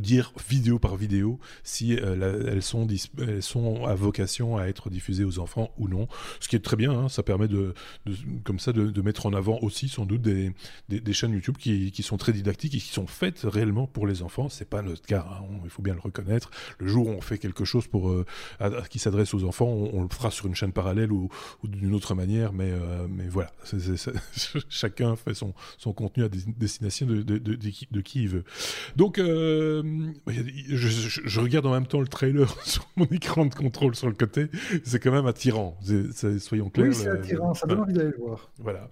dire vidéo par vidéo si euh, elles, sont elles sont à vocation à être diffusées aux enfants ou non. Ce qui est très bien, hein, ça permet de, comme ça de, mettre en avant aussi sans doute des, des, chaînes YouTube qui, qui, sont très didactiques et qui sont faites réellement pour les enfants. C'est pas notre cas, hein, il faut bien le reconnaître. Le jour où on fait quelque chose pour euh, qui s'adresse aux enfants, on, le fera sur une chaîne parallèle ou, d'une autre manière, mais euh, mais voilà, chacun fait son, son contenu à destination de, de, de, qui, il veut. Donc je, regarde en même temps le trailer sur mon écran de contrôle sur le côté. C'est quand même attirant. soyons clairs.
Oui, c'est attirant. Ça donne envie d'aller le voir.
Voilà.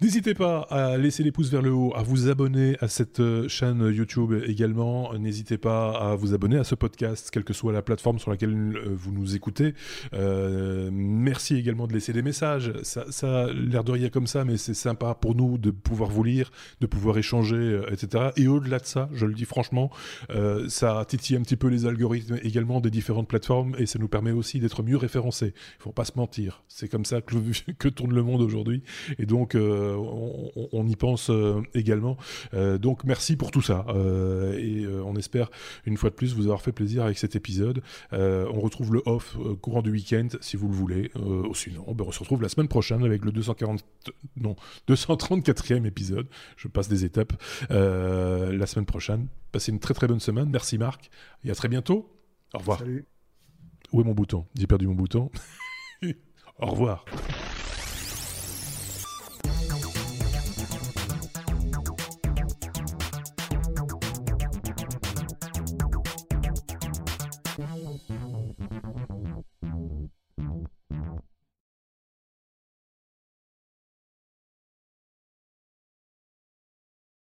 N'hésitez pas à laisser les pouces vers le haut, à vous abonner à cette euh, chaîne YouTube également. N'hésitez pas à vous abonner à ce podcast, quelle que soit la plateforme sur laquelle euh, vous nous écoutez. Euh, merci également de laisser des messages. Ça, ça a l'air de rien comme ça, mais c'est sympa pour nous de pouvoir vous lire, de pouvoir échanger, etc. Et au-delà de ça, je le dis franchement, ça titille un petit peu les algorithmes également des différentes plateformes et ça nous permet aussi d'être mieux référencés. Il faut pas se mentir. C'est comme ça que tourne le monde aujourd'hui. Et donc, on, y pense euh, également. Euh, donc merci pour tout ça euh, et on espère une fois de plus vous avoir fait plaisir avec cet épisode. on retrouve le off courant du week-end si vous le voulez. sinon, ben, on se retrouve la semaine prochaine avec le 240 non 234e épisode. Je passe des étapes la semaine prochaine. Passez une très très bonne semaine. Merci Marc et à très bientôt. Au revoir.
Salut.
Où est mon bouton? J'ai perdu mon bouton. Au revoir.